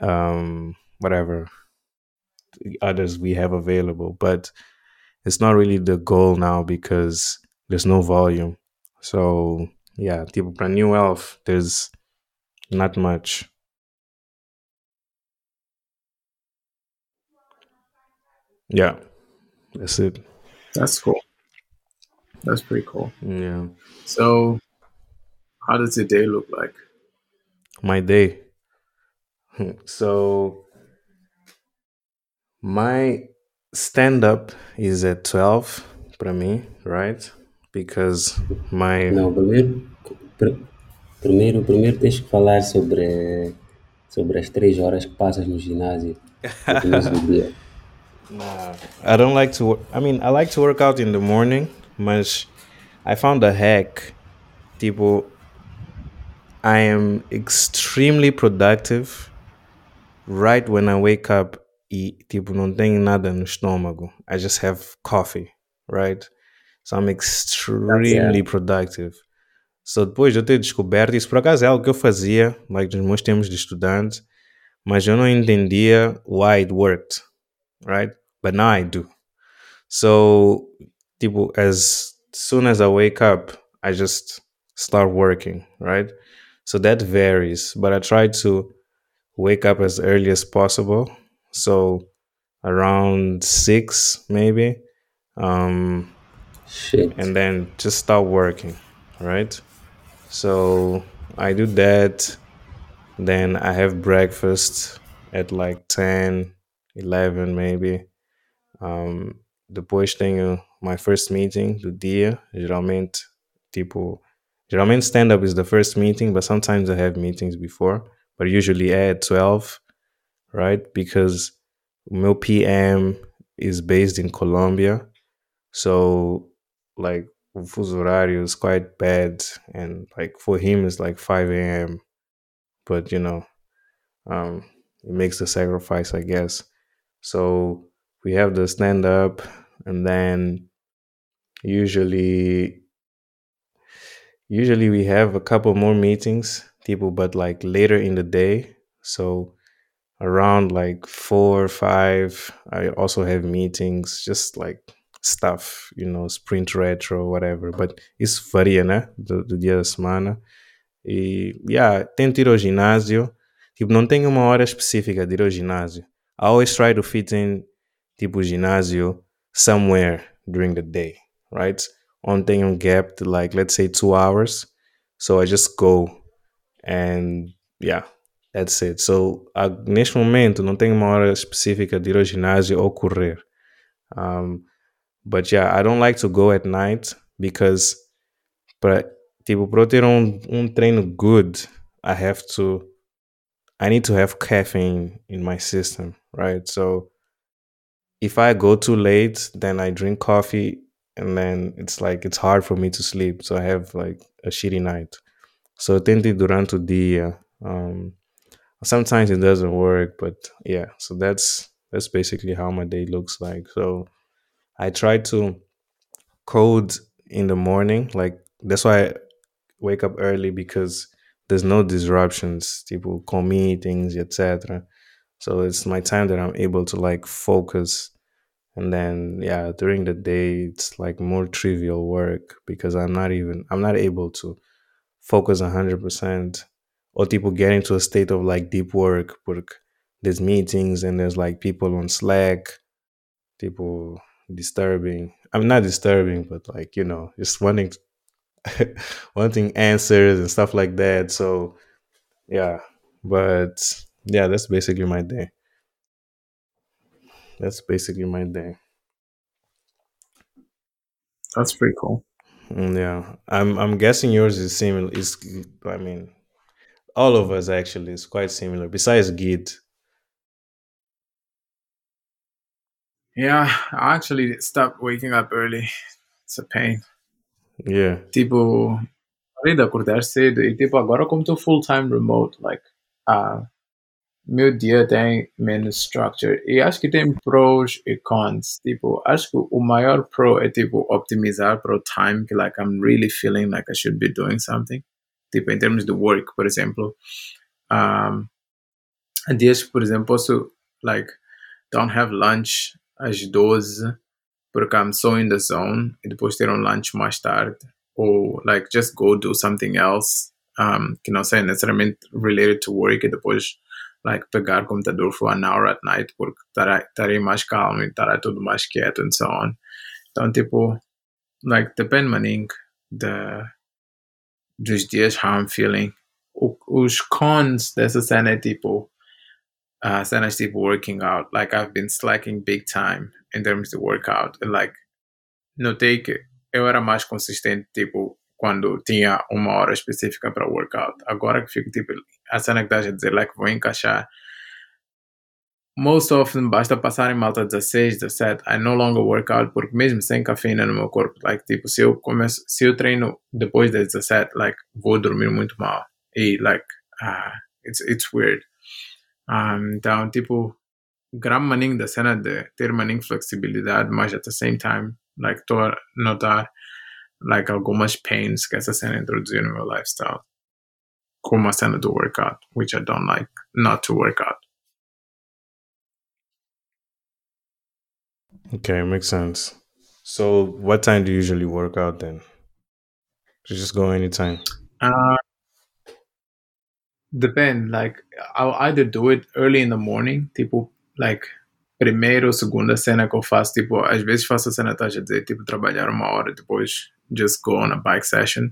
um, whatever others we have available. But it's not really the goal now because there's no volume. So yeah, tipo para New Elf, there's not much. Yeah, that's it. That's cool. That's pretty cool. Yeah, So, how does your day look like? my day. *laughs* So my stand up is at 12 para mim, right? Because my Não, primeiro, pr- primeiro, primeiro tens que falar sobre, sobre as três horas que passas no ginásio no *laughs* começo do. I don't like to. wor- I mean, I like to work out in the morning, but I found a hack. Tipo, I am extremely productive right when I wake up. E tipo, não tenho nada no estômago. I just have coffee, right? So I'm extremely productive. So depois de eu ter descoberto isso, por acaso é algo que eu fazia, like nos meus tempos de estudante, mas eu não entendia why it worked, right? But now I do. So, tipo, as soon as I wake up, I just start working, right? So that varies, but I try to wake up as early as possible. So around six, maybe, um, Shit. and then just start working, right? So I do that. Then I have breakfast at like 10, 11 maybe. Um, the depois tenho my first meeting do dia. Geralmente, tipo, geralmente stand-up is the first meeting, but sometimes I have meetings before. But usually at 12, right? Because my PM is based in Colombia. So, like, fuso horário is quite bad. And, like, for him, it's like 5 a.m. But, you know, um, it makes the sacrifice, I guess. So, we have the stand up, and then usually usually we have a couple more meetings people but like later in the day. So around like four or five i also have meetings just like stuff you know sprint retro whatever. But isso varia né do, do dia da semana. E yeah tento ir ao ginásio. Tipo não tenho uma hora específica de ir ao ginásio. I always try to fit in tipo ginásio somewhere during the day right? Ontem um gap to like let's say two hours. So I just go and yeah that's it. So neste momento não tenho uma hora específica de ir ao ginásio ou correr. Um, but yeah I don't like to go at night because para tipo para eu ter um, um treino good I have to I need to have caffeine in my system right? So if I go too late, then I drink coffee and then it's like it's hard for me to sleep. So I have like a shitty night. So tente durante o dia. Um sometimes it doesn't work, but yeah, so that's that's basically how my day looks like. So I try to code in the morning. Like that's why I wake up early because there's no disruptions. People call meetings, etc. So it's my time that I'm able to like focus and then yeah during the day it's like more trivial work because i'm not even i'm not able to focus 100% or people get into a state of like deep work work there's meetings and there's like people on slack people disturbing. I'm not disturbing but like you know just wanting *laughs* wanting answers and stuff like that. So yeah but yeah that's basically my day that's basically my day That's pretty cool. Mm, Yeah, I'm I'm guessing yours is similar. Is I mean, all of us actually is quite similar. Besides Git, Yeah, I actually stopped waking up early. It's a pain. yeah, Tipo, parei de acordar cedo e tipo, agora como estou full time remote, like, ah, meu dia tem menos structure. E acho que tem pros e cons. Tipo, acho que o maior pro é tipo optimizar para o time que like I'm really feeling like I should be doing something. Tipo, em termos de work, por exemplo. Um, dias por exemplo, posso, like, don't have lunch às 12 porque I'm so in the zone e depois ter um lunch mais tarde ou like just go do something else um, que não seja necessariamente related to work e depois like pegar o computador for an hour at night porque estarei mais calmo e estará tudo mais quieto and so on. Então, tipo, like, depende, maning, de, dos dias how I'm feeling. O, os cons dessa cena é tipo, uh, cenas tipo working out. Like, I've been slacking big time in terms of workout. And, like, notei que eu era mais consistente, tipo, quando tinha uma hora específica para workout. Agora que fico, tipo, a cena que estás a dizer, like, vou encaixar most often basta passar em malta 16, 17, I no longer work out porque mesmo sem cafeína no meu corpo, like, tipo, se eu começo, se eu treino depois das 17, like, vou dormir muito mal. E, like, uh, it's, it's weird. Um, então, tipo, grande maninho da cena de ter maninho flexibilidade, mas at the same time, like, estou a notar, like, algumas pains que essa cena introduziu no meu lifestyle. Como a cena do workout, which I don't like, not to work out. Okay, makes sense. So, what time do you usually work out then? You just go anytime. Uh, depend. Like, I'll either do it early in the morning, people like, primeira ou segunda cena que eu faço, tipo, às vezes faço a cena, estás a dizer, tipo, trabalhar uma hora, depois just go on a bike session.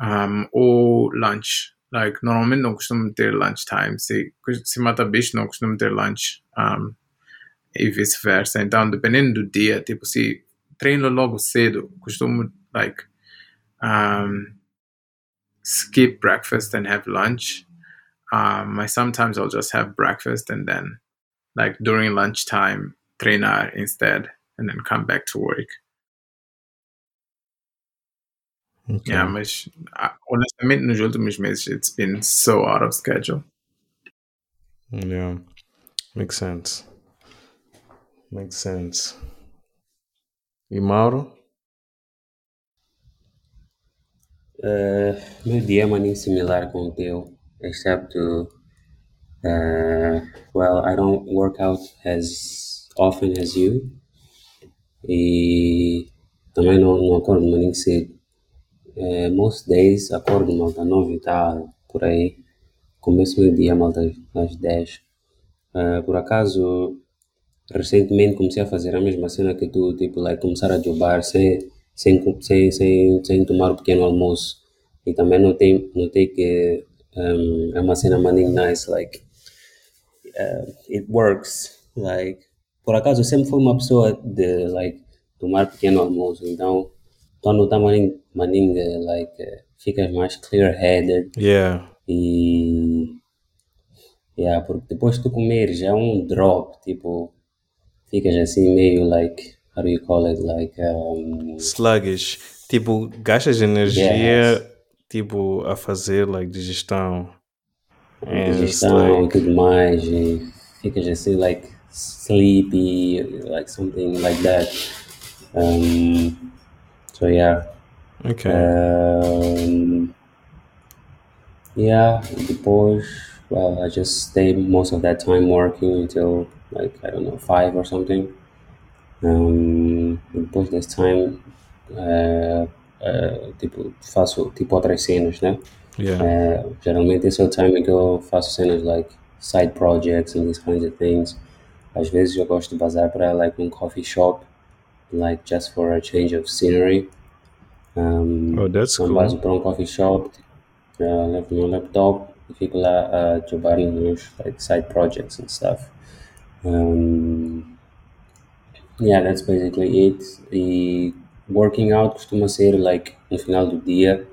Um, ou lunch. Like, normalmente não costumo ter lunch time. Se, se mata bicho, não costumo ter lunch. Um, e vice-versa. Então, dependendo do dia, tipo, se treino logo cedo, costumo, like, um, skip breakfast and have lunch. Um, sometimes I'll just have breakfast and then, like, during lunchtime, treinar instead and then come back to work. Okay. Yeah, mas uh, honestamente, nos últimos meses, it's been so out of schedule. Yeah, makes sense. Makes sense. E Mauro? Uh, meu dia é maninho similar com o teu, except uh, well, I don't work out as often as you e também não, não acordo maninho cedo. Uh, most days acordo malta 9 e tal, por aí. Começo meu dia malta às 10. Uh, por acaso recentemente comecei a fazer a mesma cena que tu, tipo, like, começar a jobar sem, sem, sem, sem, sem tomar o pequeno almoço. E também notei, notei que um, é uma cena maninho nice, like, uh, it works, like, por acaso eu sempre fui uma pessoa de, like, tomar pequeno almoço, então, estou a notar maninho, maninho like, uh, ficas mais clear-headed. Yeah. E, yeah, porque depois de tu comeres é um drop, tipo, ficas assim meio like, how do you call it? Like, um, Sluggish. Tipo, gastas energia, Yes. tipo, a fazer, like, digestão. And digestão e like, tudo mais, e ficas assim, like, sleepy, like something like that. Um, so, yeah. okay. Um, yeah, depois, well, I just stay most of that time working until like I don't know five or something. Um, depois desse time, uh, uh, tipo faço tipo outras cenas, né? Yeah. Uh, geralmente esse é o time que eu faço cenas like side projects and these kinds of things. Às vezes eu gosto de bazar para like um coffee shop, like just for a change of scenery. Um, Oh, that's então cool. baso para um coffee shop, uh, levo meu laptop e fico lá a jogar nos like, side projects and stuff. Um, yeah, that's basically it. E working out costuma ser like no final do dia.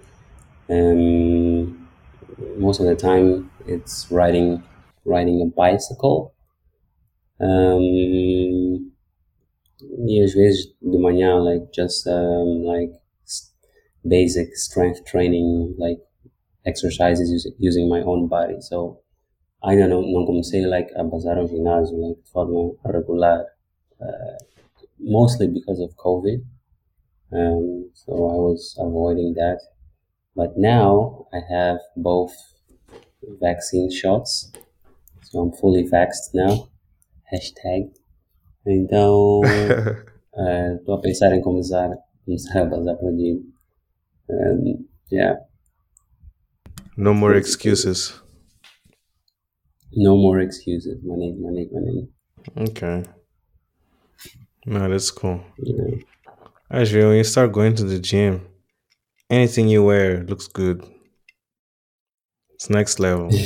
Um, most of the time it's riding riding a bicycle. Um, vezes de manhã like just um, like basic strength training like exercises using, my own body. So ainda não, não comecei like a bazar ao ginásio like, de forma regular, uh, mostly because of COVID. Um, so I was avoiding that. But now I have both vaccine shots. So I'm fully vaxxed now. Hashtag. Então, *laughs* estou a pensar em começar, começar a bazar para o gym. Um, yeah, no more excuses. no more excuses. My name, my name, my name. Okay. No, that's cool. Yeah. When you start going to the gym, anything you wear looks good. It's next level. *laughs*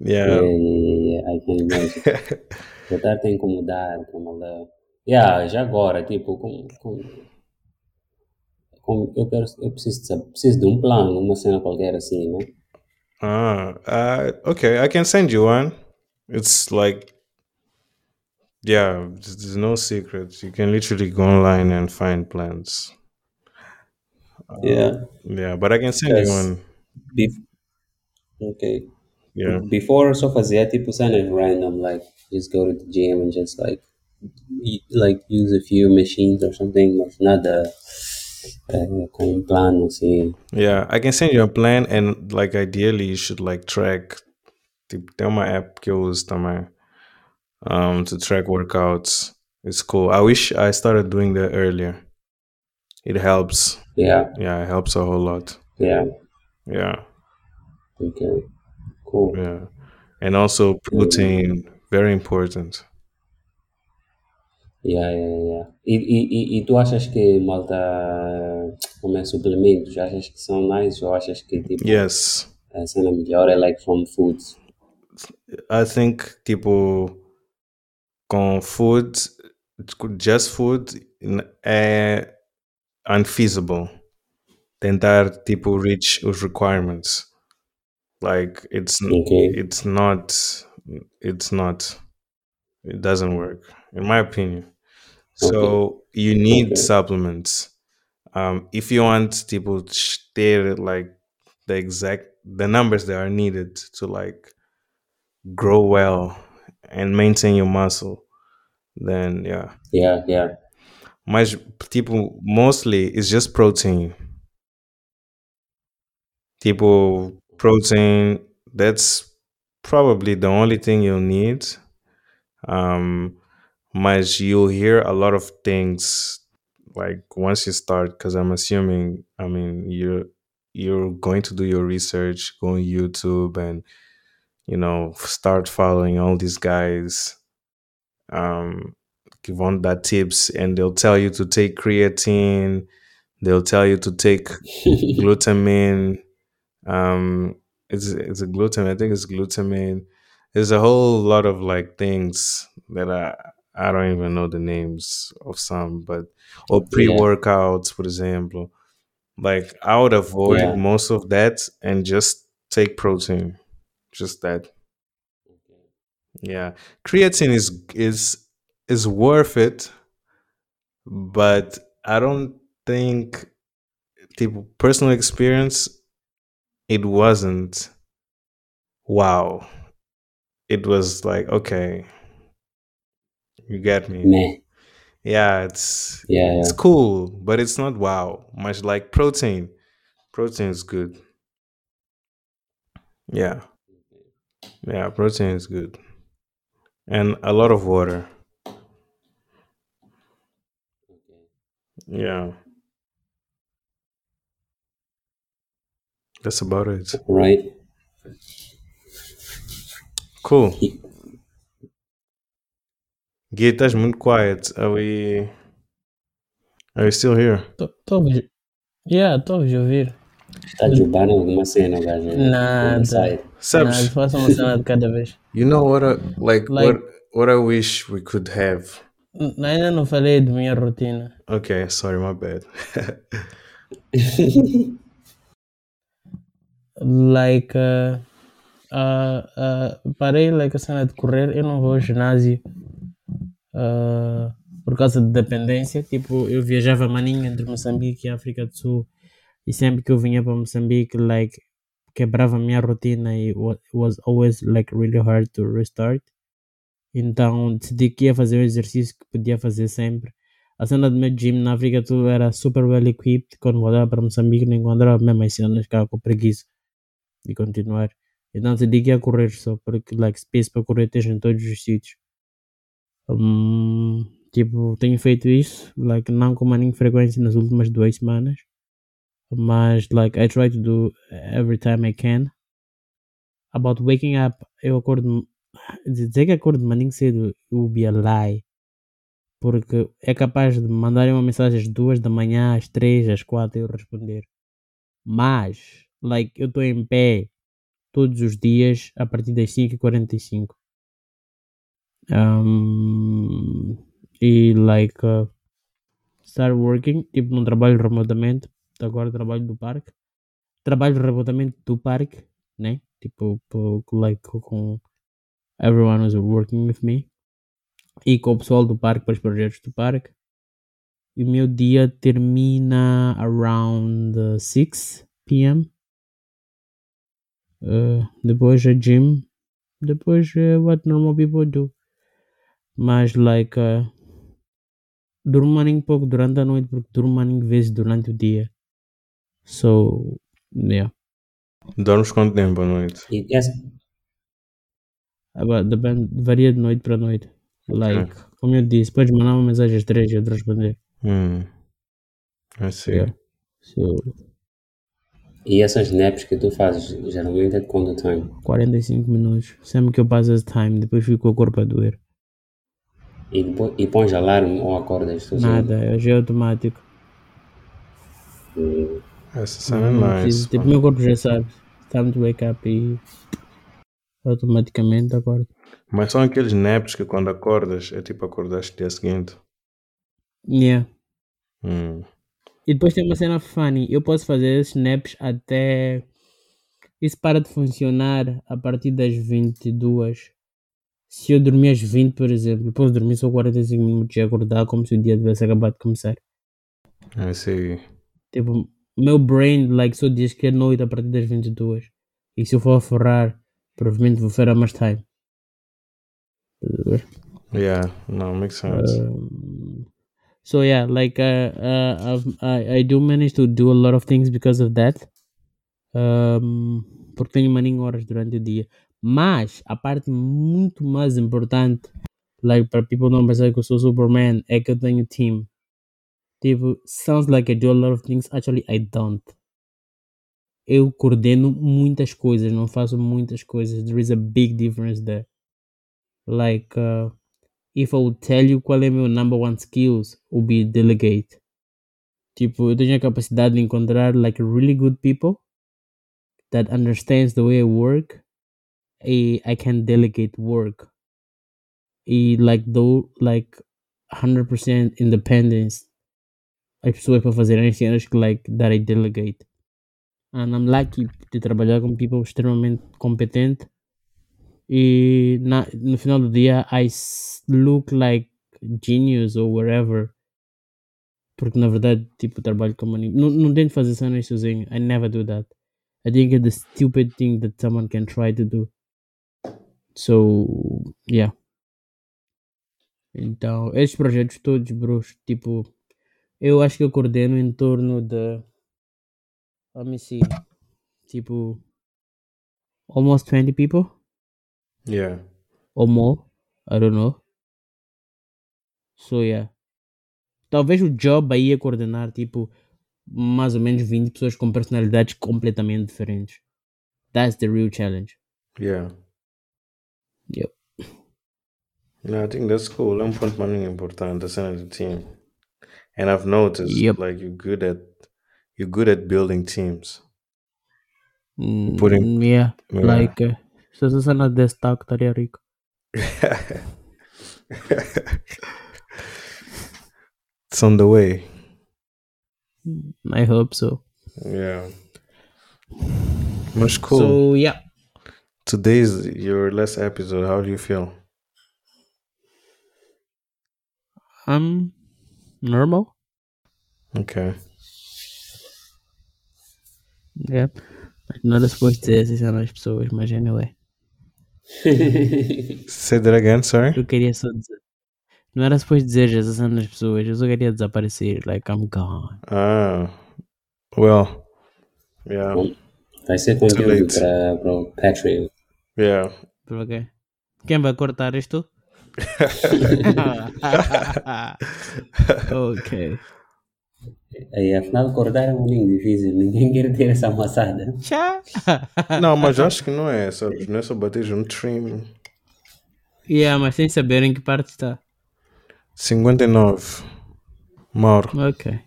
Yeah, Yeah. yeah, yeah, I can imagine. Já está a incomodar, como ela. Yeah, já agora, tipo, com, com, com, eu, quero, eu preciso, de, sab- preciso de um plano, uma cena qualquer assim, né? Ah, uh, okay. I can send you one. It's like, yeah, there's there's no secret. You can literally go online and find plans. Yeah. Yeah, but I can send you one. Bef- okay. Yeah. Before, eu só fazia tipo cenas random, like just go to the gym and just like like use a few machines or something, mas nada eh, com um plano assim. Yeah, I can send you a plan, and like ideally, you should like track. Tem uma app que eu my um, to track workouts. It's cool. I wish I started doing that earlier. It helps. Yeah, Yeah, it helps a whole lot. yeah, Yeah, okay, cool. yeah, and also protein, very important. Yeah, yeah, yeah. E, e, e, tu achas que malta eh, como é suplementos, achas que são nice ou achas que tipo Yes, eh, a cena melhor é like from foods? I think tipo com food, just food é unfeasible. Tentar tipo reach os requirements. Like it's Okay. it's not it's not it doesn't work in my opinion. So you need Okay. supplements. Um, if you want people to stay like the exact the numbers that are needed to like grow well and maintain your muscle, then yeah. Yeah, yeah, Mas tipo mostly it's just protein. Tipo protein. That's probably the only thing you'll need. Um, mas you'll hear a lot of things like once you start because i'm assuming i mean you're you're going to do your research go on youtube and you know start following all these guys um give on that tips and they'll tell you to take creatine they'll tell you to take *laughs* glutamine um it's it's a glutamine? I think it's glutamine. There's a whole lot of like things that i i don't even know the names of some but or pre-workouts for example. Like i would avoid Yeah. most of that and just take protein just that. Yeah. Creatine is is is worth it but i don't think the personal experience it wasn't wow. It was like okay you get me. Meh. yeah it's Yeah, yeah. it's cool but it's not wow much like protein. Protein is good. Yeah. Yeah protein is good. And a lot of water yeah that's about it Right? cool Gui, estás muito quiet. Are we Are you still here? Estou. Yeah, estou a vos ouvir. Está a jubar alguma cena, gajo? Nada. Inside. Sabes, Nada, faça uma cena de cada vez. you know what I, like, Like- what what I wish we could have. Ainda não falei de minha rotina. Okay, sorry, my bad. *laughs* Like, uh, uh, uh, parei like, a cena de correr, eu não vou ao ginásio uh, por causa de dependência. Tipo, eu viajava maninho entre Moçambique e África do Sul e sempre que eu vinha para Moçambique, like, quebrava a minha rotina e was always like really hard to restart. Então decidi que ia fazer o exercício que podia fazer sempre. A cena do meu gym na África do Sul era super well equipped. Quando voltava para Moçambique, não encontrava mesmo as cenas, ficava com preguiça de continuar. Então decidi a correr só, porque like, space para correr tens em todos os sítios. Hum, tipo, tenho feito isso, like, não com uma frequência nas últimas duas semanas. Mas, like, I try to do every time I can. About waking up, eu acordo. Dizer que acordo manhã cedo will be a lie. Porque é capaz de mandarem uma mensagem às duas da manhã, às três, às quatro, eu responder. Mas, like, eu estou em pé todos os dias a partir das 5h45. Um, e, like, uh, start working, tipo, não trabalho remotamente, agora trabalho do parque. Trabalho remotamente do parque, né? Tipo, po- like, com everyone was working with me. E com o pessoal do parque para os projetos do parque. E o meu dia termina around uh, 6 p.m. Uh, depois a gym. Depois uh, what normal people do. Mas like uh, durmo maninho pouco durante a noite porque durmo maninho vezes durante o dia. So yeah. Dormes quanto tempo à noite? Agora, depende, varia de noite para noite. Like, como eu disse, podes mandar uma mensagem às três e eu te responder. Hum. I see. Yeah. So, e essas naps que tu fazes, geralmente é de quanto tempo? 45 minutos. Sempre que eu passo esse time, depois fico com o corpo a doer. E, depois, e pões alarme ou acordas? Tu Nada, hoje é automático. Hum, Essa cena é nice. preciso- tipo, meu corpo já sabe. Time to wake up e automaticamente acordo. Mas são aqueles naps que quando acordas é tipo acordaste no dia seguinte. Yeah. Hum. E depois tem uma cena funny. Eu posso fazer esses naps até. Isso para de funcionar a partir das 22. Se eu dormir às 20, por exemplo, eu posso dormir só 45 minutos e acordar como se o dia tivesse acabado de começar. I see. Tipo, meu brain, like, só diz que é noite a partir das 22. E se eu for a ferrar, provavelmente vou ferrar mais time. Yeah, no, makes sense. Um, so yeah, like uh, uh, I I do manage to do a lot of things because of that. Um, porque tenho maninho horas durante o dia. Mas a parte muito mais importante, like para people não pensar que eu sou Superman, é que eu tenho team. Tipo, sounds like I do a lot of things, actually I don't. Eu coordeno muitas coisas, não faço muitas coisas. There is a big difference there. Like, uh, if I would tell you qual é meu number one skills, would be delegate. Tipo, eu tenho a capacidade de encontrar like really good people that understands the way I work e I can delegate work. E like do like 100% independence as pessoas para fazerem as cenas que like that I delegate. And I'm lucky de trabalhar com people extremamente competente e na, no final do dia I look like genius or whatever. Porque na verdade tipo trabalho com money não, não tento fazer cenas sozinho. I never do that. I think it's the stupid thing that someone can try to do. So yeah. Então esses projetos todos bros tipo eu acho que eu coordeno em torno de let me see tipo almost 20 people Yeah. or more. I don't know. So yeah. Talvez o job aí é coordenar tipo mais ou menos 20 pessoas com personalidades completamente diferentes. That's the real challenge. Yeah. Yep. No, I think that's cool. É um ponto muito importante, a cena do team. And I've noticed Yep. like you're good at you're good at building teams. Mm, Putting- yeah. Yeah. Like uh, se você não desse taco, estaria rico. it's on the way. I hope so. Yeah. Mas cool. So yeah. Today's your last episode. How do you feel? I'm normal. Okay. Yeah. Não era suposto dizer essas são as pessoas, mas anyway. Say that again, sorry. Eu queria só dizer. Não era suposto dizer essas são as pessoas, eu só queria desaparecer. Like I'm gone. Ah. Well. Yeah. Bom, Vai ser conteúdo para, para o Patreon. Yeah. Por quê? Quem vai cortar isto? *laughs* *laughs* ok. Aí, afinal, acordar é um pouquinho difícil. Ninguém *laughs* quer ter essa amassada. Tchau. *laughs* Não, mas acho que não é, sabes? Não é só bater um trim. yeah, mas sem saber em que parte está. 59. Mauro, Ok.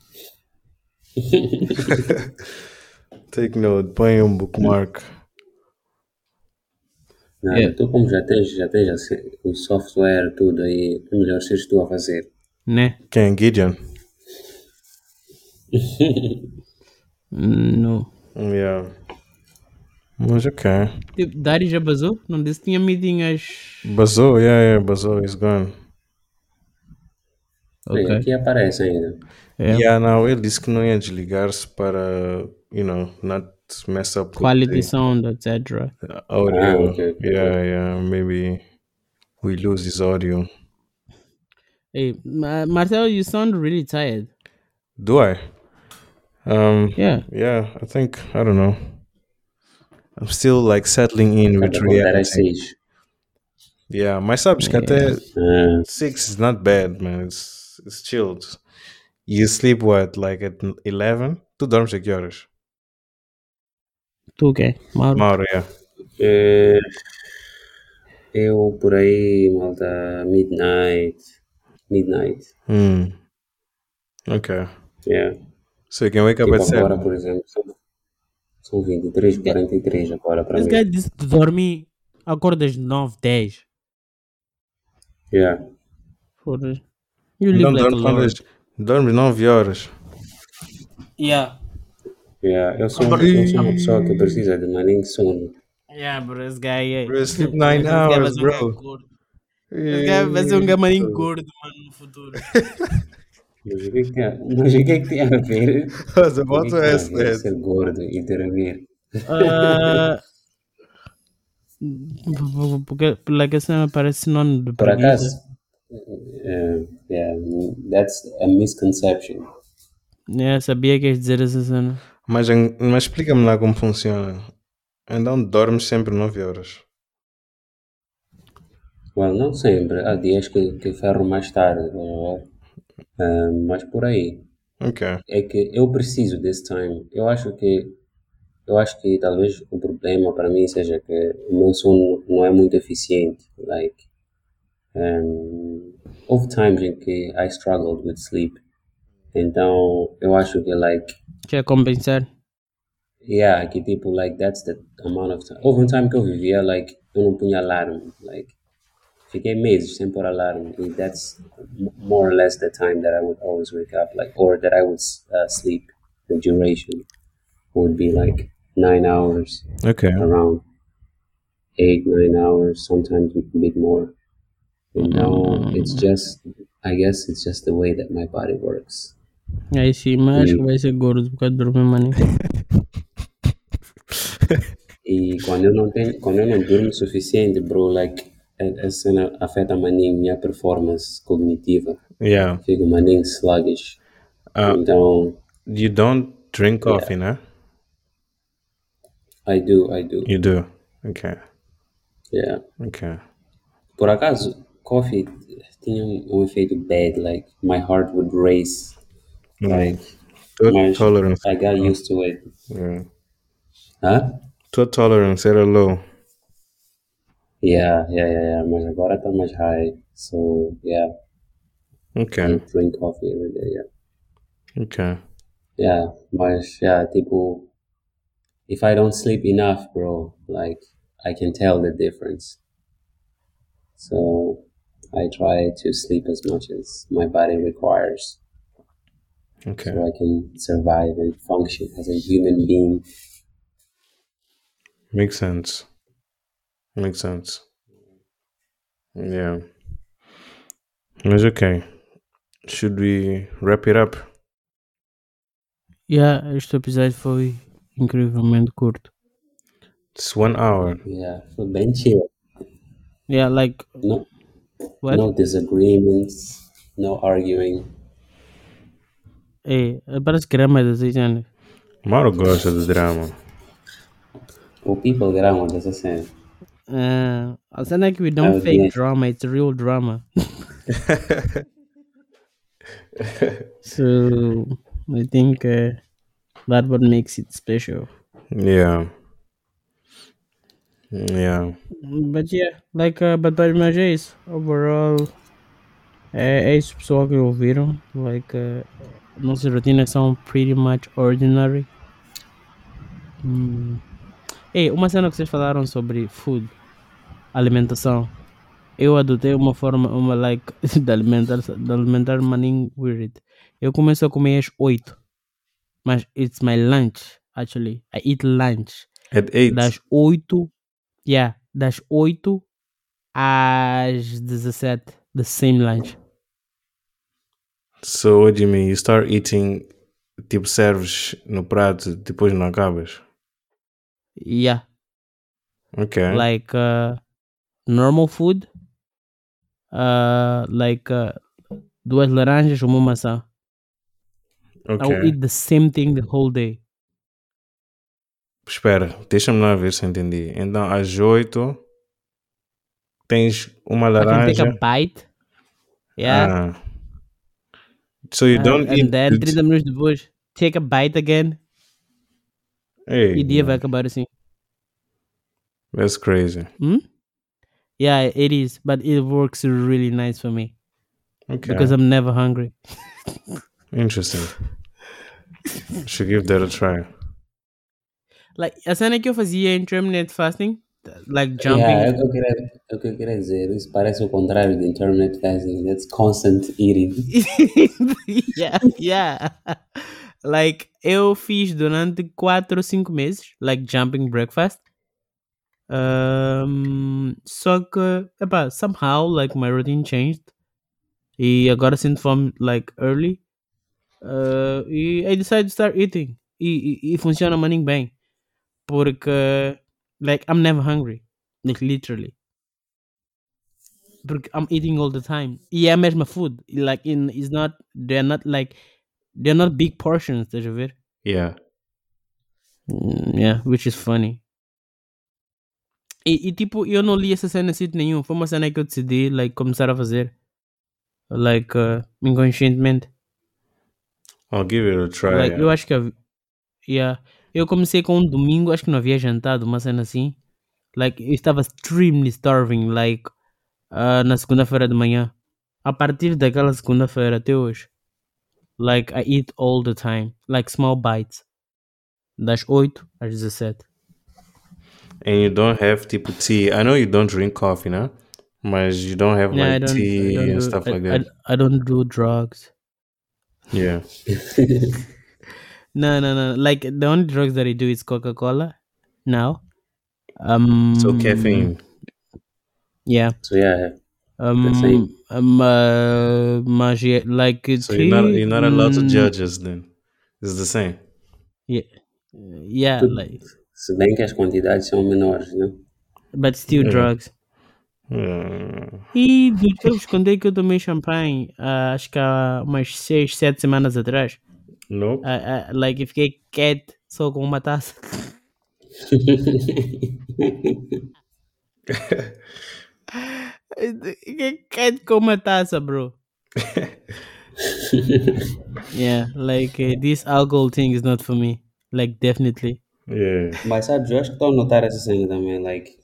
*laughs* take note, põe um bookmark. Nada, Yeah. tu como já tens, já tens assim, o software, tudo aí, é melhor seres tu a fazer. Né? Quem? Gideon? *laughs* Não. Yeah. Mas ok. Tipo, Dari já basou? Não disse que tinha meeting às. Basou, yeah, yeah, basou, he's gone. Bem, Ok. aqui aparece ainda. É. Yeah, não, ele disse que não ia desligar-se para, you know, not mess up with Quality the sound, etc. audio. Ah, okay, okay. Yeah, yeah, maybe we lose his audio. Hey, Ma- Marcel, you sound really tired. Do I? Um, Yeah. yeah, I think, I don't know. I'm still like settling in with Cada acordar às reality. Yeah, my sabes que até Ah, six is not bad, man. It's it's chilled. You sleep what, like at eleven? Tu dormes a que horas? Tu o quê? Mauro? Mauro, yeah. eh, eu por aí, malta, midnight. Midnight. Hmm. Okay. Yeah. So you can wake up Tipo at agora, por exemplo, são, são 23, 43 agora para Esse mim. gajo disse que dorme, acordas 9, 10. Yeah. Foda-se. You live Então dormes quantas? Dormes nove horas. Yeah. Yeah. Eu, sou, eu sou uma pessoa que precisa de maninho sono. Yeah, bro, esse gajo é. Bro, sleep nine Esse gajo vai hours, ser um gajo bro. Esse gajo vai ser um gamarinho gordo, mano, no futuro. *laughs* Mas o que é que tem, mas o que é que tem a ver? What's O about que to é ver that? ser gordo e ter a ver? Ah, porque, like, essa me parece sinônimo de Por acaso, eh, yeah, that's a misconception. Yeah, sabia que ias dizer essa cena. Mas, mas explica-me lá como funciona. Então dormes sempre nove horas. Well, não sempre. Há dias que, que ferro mais tarde, estás a mas por aí. Ok. É que eu preciso desse time. Eu acho que eu acho que talvez o problema para mim seja que o meu sono não é muito eficiente. Like, um, houve times em que I struggled with sleep. Então, eu acho que like Quer compensar? Yeah, que tipo, like, that's the amount of time. Houve um time que eu vivia, like, eu não punha alarme, like, fiquei meses sem pôr alarme, e that's more or less the time that I would always wake up, like, or that I would uh, sleep. The duration would be like nine hours, Ok. around eight, nine hours, sometimes a bit more. And now it's just, I guess it's just the way that my body works. Aí sim, mas acho que vai ser gordo por causa de dormir, mano. E quando eu não tenho, quando eu não durmo suficiente, bro, like, a, a cena afeta maninho minha performance cognitiva. Yeah. Fico maninho sluggish. Ah. Então, You don't drink coffee, né? I do, I do. You do. Ok. Yeah. Ok. Por acaso, coffee tinha um, efeito bad, like, my heart would race. Like, Tua tolerance. I got used to it. Yeah. Hã? Tua tolerance era low. Yeah, yeah, yeah, yeah. Agora tá mais high. So, yeah, I Ok. drink coffee every day, yeah. Ok. Yeah, mas yeah, tipo, if I don't sleep enough, bro, like I can tell the difference. So I try to sleep as much as my body requires, Ok. so I can survive and function as a human being. Makes sense. Makes sense. Yeah. It's ok. Should we wrap it up? Yeah, este episódio foi incrivelmente curto. It's one hour. Yeah, so bem chill. Yeah, like, No, what? no disagreements, no arguing. Eh, hey, parece grama de 6 anos. Mauro gosta de drama. O people grama dessa cena. Uh, cena é que we don't fake drama, it's real drama. *laughs* so I think uh, that what makes it special. Yeah. Yeah. But yeah, like, uh, but, but mas. Overall, é, é isso pessoal que ouviram. Like, uh, nossas rotinas são pretty much ordinary. Hum. Ei, uma cena que vocês falaram sobre food, alimentação. Eu adotei uma forma, uma like, *laughs* de alimentar, de alimentar maninho weird. Eu começo a comer às 8. Mas it's my lunch, actually. I eat lunch At eight. das 8, yeah, das 8 às 17, the same lunch. So what do you mean? You start eating, tipo, serves no prato, depois não acabas? Yeah, Ok. like uh, normal food, uh, like uh, duas laranjas, uma maçã. ok. I'll eat the same thing the whole day. Espera, deixa-me lá ver se entendi. Então, às 8 tens uma I can take a laranja. bite. Yeah. Ah. So you uh, don't eat. and then 30 minutos depois, take a bite again. Hey, E dia vai acabar assim. that's crazy. Hmm? Yeah, it is, but it works really nice for me Okay. because I'm never hungry. Interesting. Should give that a try. Like, a cena que eu fazia intermittent fasting, like jumping. Yeah, é o que eu queria, é o que eu queria dizer. Isso parece o contrário de intermittent fasting. That's constant eating. *laughs* yeah, yeah. Like, eu fiz durante 4 ou 5 meses, like jumping breakfast. Um, só que, epá, somehow, like, my routine changed. E agora sinto fome, like, early. Uh, e I decided to start eating. E, e, e funciona maninho bem. Porque, like, I'm never hungry. Like, literally. Porque I'm eating all the time. E é a mesma food. Like, in, it's not, they're not like, they're not big portions, estás a ver? Yeah. Mm, yeah, which is funny. E, e, tipo, eu não li essa cena em sítio nenhum. Foi uma cena que eu decidi, like, começar a fazer. Like, uh, inconscientemente. I'll give it a try. Like, yeah. eu acho que yeah. eu comecei com um domingo, acho que não havia jantado, uma cena assim. Like, eu estava extremely starving, like, uh, na segunda-feira de manhã. A partir daquela segunda-feira até hoje. Like, I eat all the time. Like, small bites. Das 8 às 17. And you don't have tipo tea. I know you don't drink coffee, no? But you don't have Yeah, like don't, tea and do, stuff I, like that. I don't do drugs. Yeah. *laughs* No, no, no. Like, the only drugs that I do is Coca-Cola now. Um, So caffeine. Yeah. So yeah, Um, um, uh, mas yeah, like So you're not you're not allowed to mm, judge us then. It's the same. Yeah, yeah, like, se bem que as quantidades são menores, né? but still Yeah. drugs. Hmm. E dude, eu vos contei que eu tomei champanhe, ah, acho que há umas 6, 7 semanas atrás. Nope. Ah, ah, like, eu fiquei quieto só com uma taça. *laughs* Fiquei quieto com uma taça, bro. *laughs* yeah, like, uh, this alcohol thing is not for me. Like, definitely. Yeah. Mas sabes, eu acho que estou a notar essa cena também, like,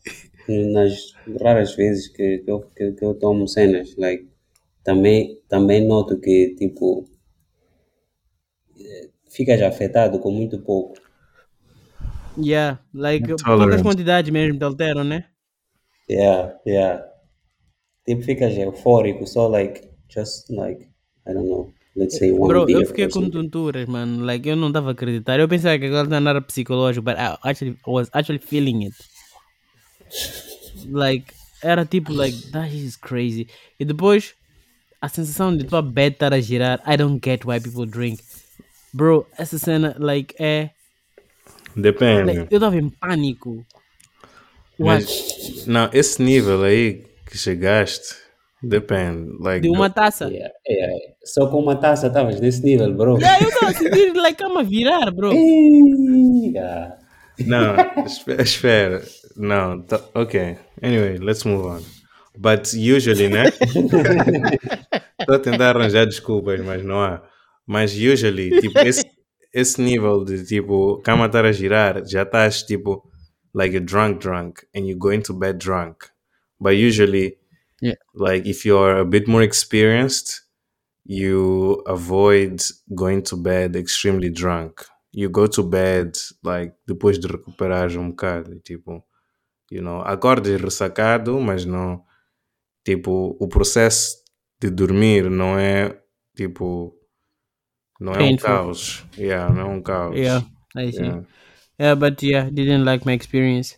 nas raras vezes que, que, eu, que, que eu tomo cenas, like, também, também noto que, tipo, eh, ficas afetado com muito pouco. Yeah, like, poucas Intolerant. quantidades mesmo te alteram, né? Yeah, yeah. Tipo, ficas eufórico, só, like, just, like, I don't know, let's say one Bro, beer eu fiquei com tonturas, mano. Like, eu não estava a acreditar. Eu pensava que aquela não era psicológico, but I actually was actually feeling it. Like, era tipo, like, that is crazy. E depois, a sensação de tua bed estar a girar. I don't get why people drink. Bro, essa cena, like, é. Depende. Like, eu estava em pânico. What? Mas, não, esse nível aí que chegaste, depende. Like, De uma taça. Yeah, yeah. Só com uma taça estavas nesse nível, bro. Yeah, eu estava a sentir, like, a virar, bro. Yeah. Esp- espera. No, th- okay. Anyway, let's move on. But usually, né? *laughs* Estou a tentar arranjar desculpas, mas não há. Mas usually, tipo, esse, esse nível de tipo, cama estar a girar, já estás tipo, like a drunk drunk, and you go into bed drunk. But usually, Yeah. like if you're a bit more experienced, you avoid going to bed extremely drunk. You go to bed like depois de recuperar um bocado, tipo, you know, acordas ressacado, mas não, tipo, o processo de dormir não é tipo, não é um Painful. caos. Yeah, não é um caos. Yeah, I see. Yeah. Yeah, but yeah, didn't like my experience.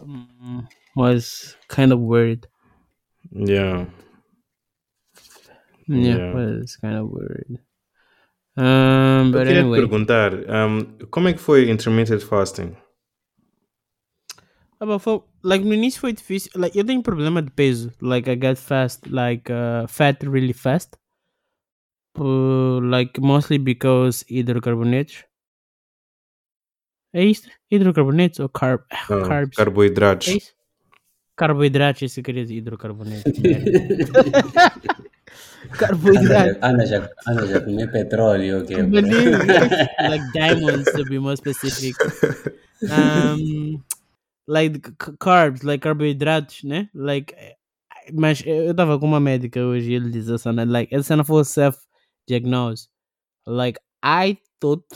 Mm, was kind of worried. Yeah. Yeah, Yeah. was kind of weird. Um, Eu but te anyway, perguntar, um, como é que foi intermittent fasting? Ah, for, like no início foi difícil. Like eu tenho problema de peso. Like I get fast, like uh, fat really fast. Uh, like mostly because hydrocarbonates. É isto? Hidrocarbonatos ou carb? Não, carbs? Carboidratos. É isso? Carboidratos, isso eu queria. Anda, *laughs* Carboidratos. anda, já, anda já comer petróleo, ok? *laughs* Like diamonds to be more specific. Um, like carbs, like carboidratos, né? Like, mas eu tava com uma médica hoje e ele diz assim, like, essa não for self-diagnose. Like, I thought,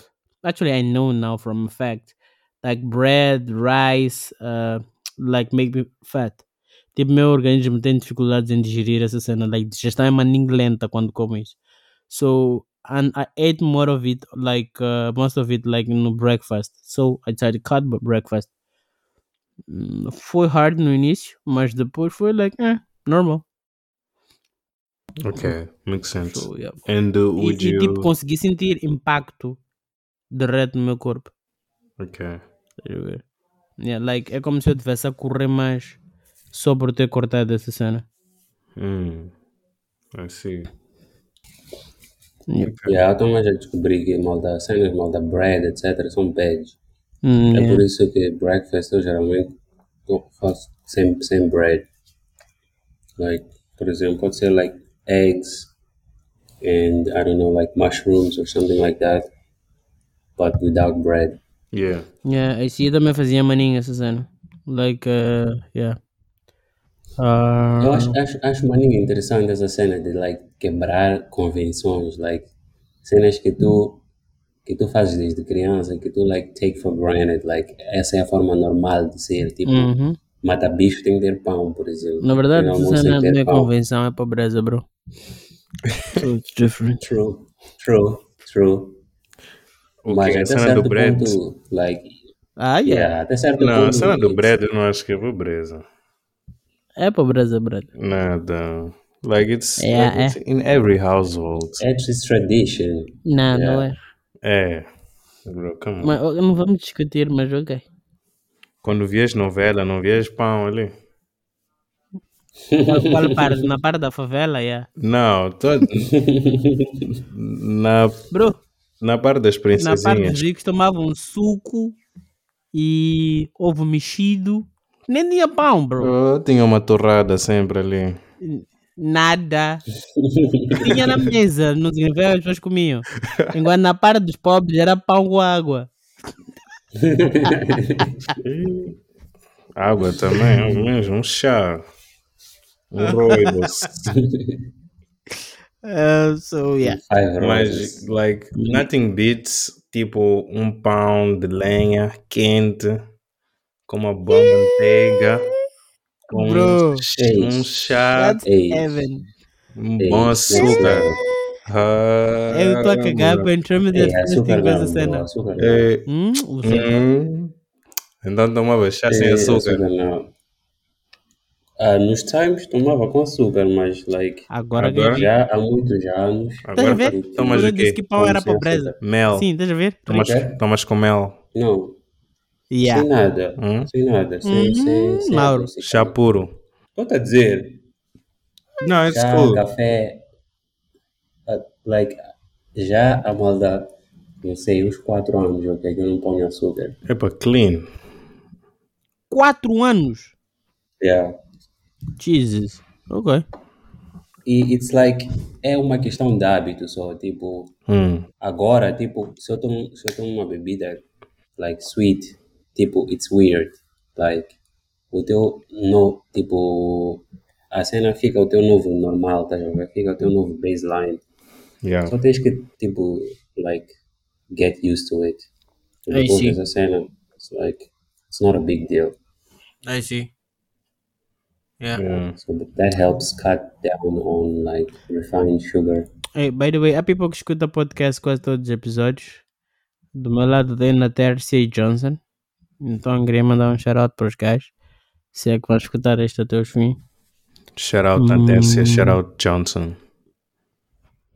actually, I know now from fact, like bread, rice, uh, like make me fat. Tipo, meu organismo tem dificuldades em digerir essa cena, like, digestão é maninho lenta quando como isso. So, and I ate more of it, like, uh, most of it, like, no breakfast. So, I decided to cut breakfast. Hum, Foi hard no início, mas depois foi, like, eh, normal. Okay, makes sense. So, yeah. And uh, E, would e, you? tipo, consegui sentir impacto de reto no meu corpo. Okay. Yeah, like, é como se eu estivesse a correr mais só por ter cortado essa cena. I see. Yeah. Yeah, então mas já descobri que malda, cenas, malda bread, etc. são bads. Hum, É yeah. por isso que breakfast eu geralmente faço sem, sem bread. Like, por exemplo, pode ser like eggs and I don't know, like mushrooms or something like that, but without bread. Yeah. Yeah, I see. Eu também fazia maninha essa cena. Like, uh, yeah. Uh, Eu acho, acho, acho maninho interessante essa cena de like quebrar convenções, like cenas que tu que tu fazes desde criança, que tu like take for granted, like essa é a forma normal de ser, tipo, uhum. mata bicho tem que ter pão, por exemplo. Na verdade, essa não é convenção, é pobreza, bro. *laughs* so it's different. True, true, true. O Mas que? A até cena certo do bread? ponto, like, Ah, yeah. yeah, até certo Não, a ponto, cena do bread eu não acho que é pobreza. É pobreza, brother. Nada. Like it's, Yeah, like, it's in every household. It's just tradition. Não, não é. Yeah. É. Bro, come on. Mas não vamos discutir, mas ok. Quando vias novela, não vias pão ali. Qual, parte? Na parte da favela, yeah. Não, todo. *laughs* na, Bro, na parte das na parte dos princesinhas. ricos tomavam suco e ovo mexido. Nem tinha pão, bro. Oh, tinha uma torrada sempre ali. Nada. Tinha na mesa, significa que as pessoas comiam. Enquanto na parte dos pobres era pão com água. *laughs* Água também, é mesmo, um chá. Um roidos. *laughs* Uh, so, yeah. Mas, like, nothing beats, tipo, um pão de lenha quente, com uma boa manteiga, com Bro. um, ch- chá, um bom açúcar. Ah, Eu estou a cagar para fasting açúcar com essa cena. açúcar. É, Hum, hum, então tomava chá sem Ei, açúcar. Ah, nos times tomava com açúcar, mas like Agora, Agora? já há muitos anos. Agora ver? tomas eu o disse quê? que pão era sem pobreza. açúcar. Mel. Sim, estás a ver? Tomas, tomas com mel. Não, Yeah. sem nada. Hum? Sem nada. Sem, sem, sem Mauro. adocicante. Chá puro. Estou a dizer, Não, it's chá, cool. café, ah, like, já a malda não sei, uns 4 anos, ok, que eu não ponho açúcar. Epa, clean. Quatro anos? Yeah. Jesus. Ok. E it's like, é uma questão de hábito só, tipo, Hum. agora, tipo, se eu tomo, se eu tomo uma bebida, like, sweet, tipo, it's weird, like, o teu, no, tipo, a cena fica o teu novo normal, tá a ver? Fica o teu novo baseline. Yeah. Só tens que, tipo, like, get used to it. I see. essa cena, it's like, it's not a big deal. I see. Yeah. Yeah. So that helps cut down on, like, refined sugar. Hey, by the way, há people que escuta podcast quase todos os episódios. Do meu lado tem na Tercia Johnson. Então queria mandar um shout out para os gajos. Se é que vão escutar este até os fim. Shout out Andercia, shout out Johnson.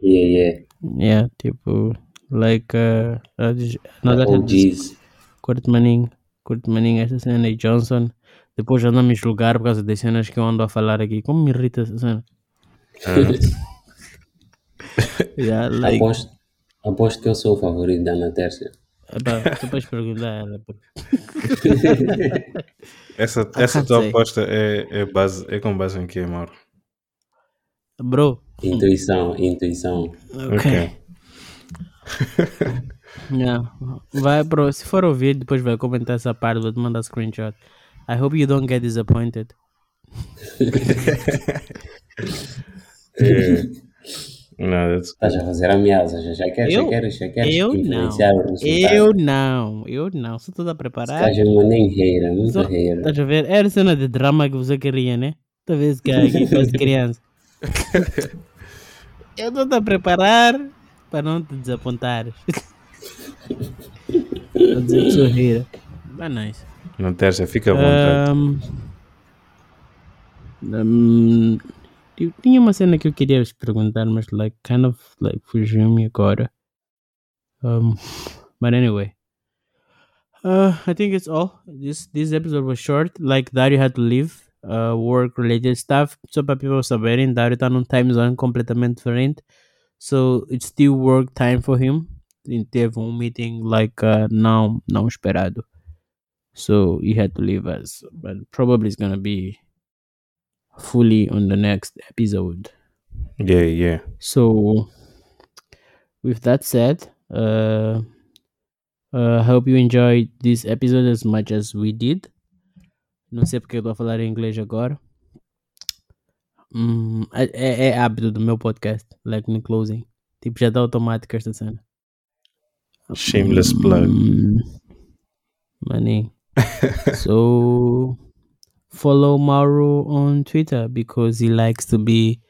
Yeah, yeah. Yeah, tipo, like, uh, uh, esta OGs. curto maninho, curto maninho esta cena Johnson. Depois andam me julgar por causa das cenas que eu ando a falar aqui. Como me irrita essa cena? *laughs* Yeah, like, Aposto, aposto que eu sou o favorito da Ana Tércia. epá, tu podes perguntar a ela. *laughs* Essa, essa tua say. aposta é, é, base, é com base em quê, Mauro? Bro, Intuição, intuição. ok. *laughs* Yeah. Vai, bro, se for ouvir, depois vai comentar essa parte, vou te mandar screenshot. I hope you don't get disappointed. *laughs* É. Não, that's Estás a fazer ameaças, já, já queres, Eu- já queres, já queres eu influenciar o resultado. Eu não, eu não. Sou toda a preparar. Estás uma nem reira, muito Só- reira. Estás a ver? Era cena de drama que você queria, né? Talvez que aqui *laughs* fosse criança. *laughs* eu estou a preparar para não te desapontares. Vou dizer que sou. Mas nice. Não terça, fica à vontade. Um, um, eu tinha uma cena que eu queria vos perguntar, mas like kind of like fugiu-me agora. Um, but anyway. Uh, I think it's all. This this episode was short. Like Dario had to leave. Uh, work related stuff. Só para people saberem, Dario está num time zone completamente diferente. So it's still work time for him. Teve um meeting like uh, não não esperado. So he had to leave us. But probably it's gonna be fully on the next episode. Yeah, yeah. So, with that said, uh, uh, hope you enjoyed this episode as much as we did. Não sei porque eu estou a falar em inglês agora. Hum, é, é- hábito do meu podcast, like no closing. Tipo, já está automático esta cena. Shameless plug. Hum, Money. So, follow Mauro on Twitter because he likes to be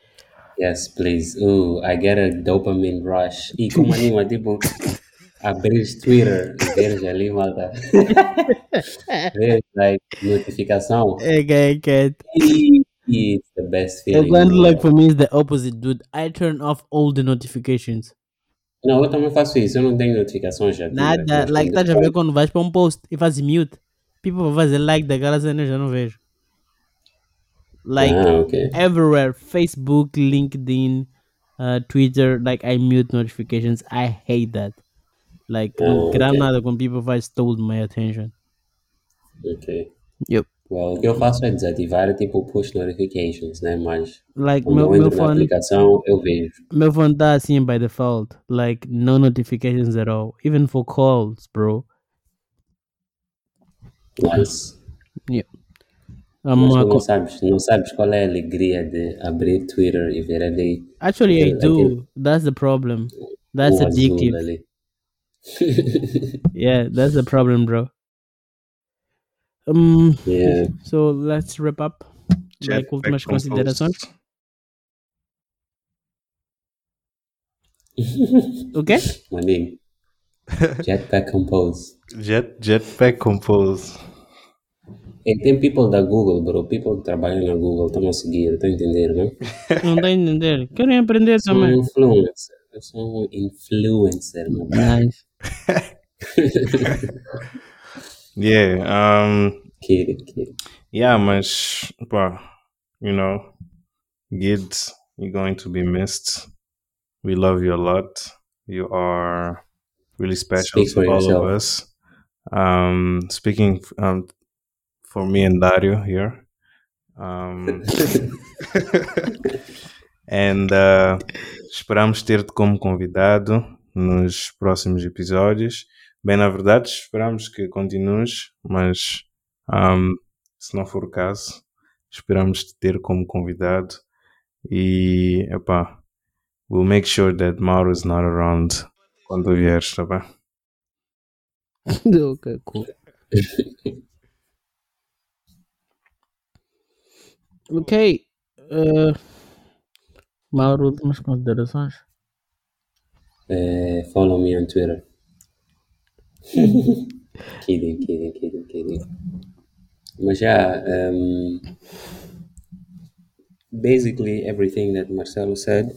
Yes, please. Ooh, I get a dopamine rush. E como anima, tipo, *laughs* abrir Twitter veres ali, malta. *laughs* Veres, like, notificação. Guy, cat. E it's the best feeling. Example like for me is the opposite, dude. I turn off all the notifications. Não, eu também faço isso. Eu não tenho notificações já. Nada, like, estás a ver quando vais para um post e fazes mute. People vão fazer like daquela cena eu já não vejo. Like, Ah, ok. everywhere Facebook, LinkedIn, uh, Twitter, like, I mute notifications. I hate that. Like, não Oh, quero okay. nada quando people faz stole my attention. Ok. Yep. Well, o que eu faço é desativar, tipo, push notifications, né? Mas Like, quando meu, eu meu entro na phone, aplicação, eu vejo. meu phone tá assim by default. Like, no notifications at all. Even for calls, bro. Nice. Yep. Mas tu uh, não sabes, não sabes qual é a alegria de abrir Twitter e ver ali Actually, I do. aquele- That's the problem. That's o azul addictive. ali. *laughs* Yeah, that's the problem, bro. Um, Yeah. so let's wrap up. like Jetpack últimas Compose. considerações. O quê? Maninho. Jetpack Compose. Jet, jetpack compose. E tem people da Google, bro. People que trabalham na Google estão a seguir, estão a entender, não? Não dá a entender. Querem aprender Sou um também. influencer. Eu sou um influencer, meu. Nice. *laughs* Yeah, um, Kid, kid. yeah, mas, pá, you know, Gid, you're going to be missed. We love you a lot. You are really special Speak to for all yourself. of us. Um, speaking um, for me and Dario here. Um, *laughs* and uh, esperamos ter-te como convidado nos próximos episódios. Bem, na verdade, esperamos que continues, mas um, se não for o caso, esperamos te ter como convidado. E, epá, we'll make sure that Mauro is not around quando vieres, tá bem? *laughs* ok, cool. *laughs* ok. Uh, Mauro, últimas considerações? Uh, follow me on Twitter. *laughs* kidding, kidding, kidding, kidding. Mas já, um, basically everything that Marcelo said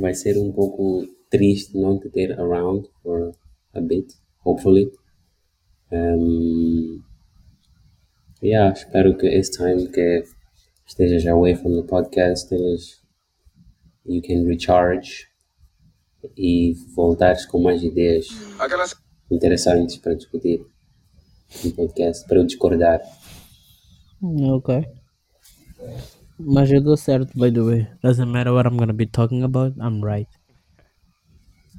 vai ser um pouco triste não te ter around for a bit, hopefully. Um, yeah, espero que esse time que estejas away from the podcast, estejas, you can recharge e voltares com mais ideias interessantes para discutir no podcast, para eu discordar. Ok. Mas eu dou certo, by the way. Doesn't matter what I'm gonna be talking about, I'm right.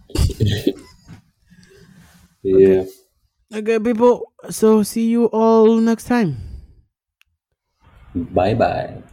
*laughs* Yeah. Okay, people. So see you all next time. bye-bye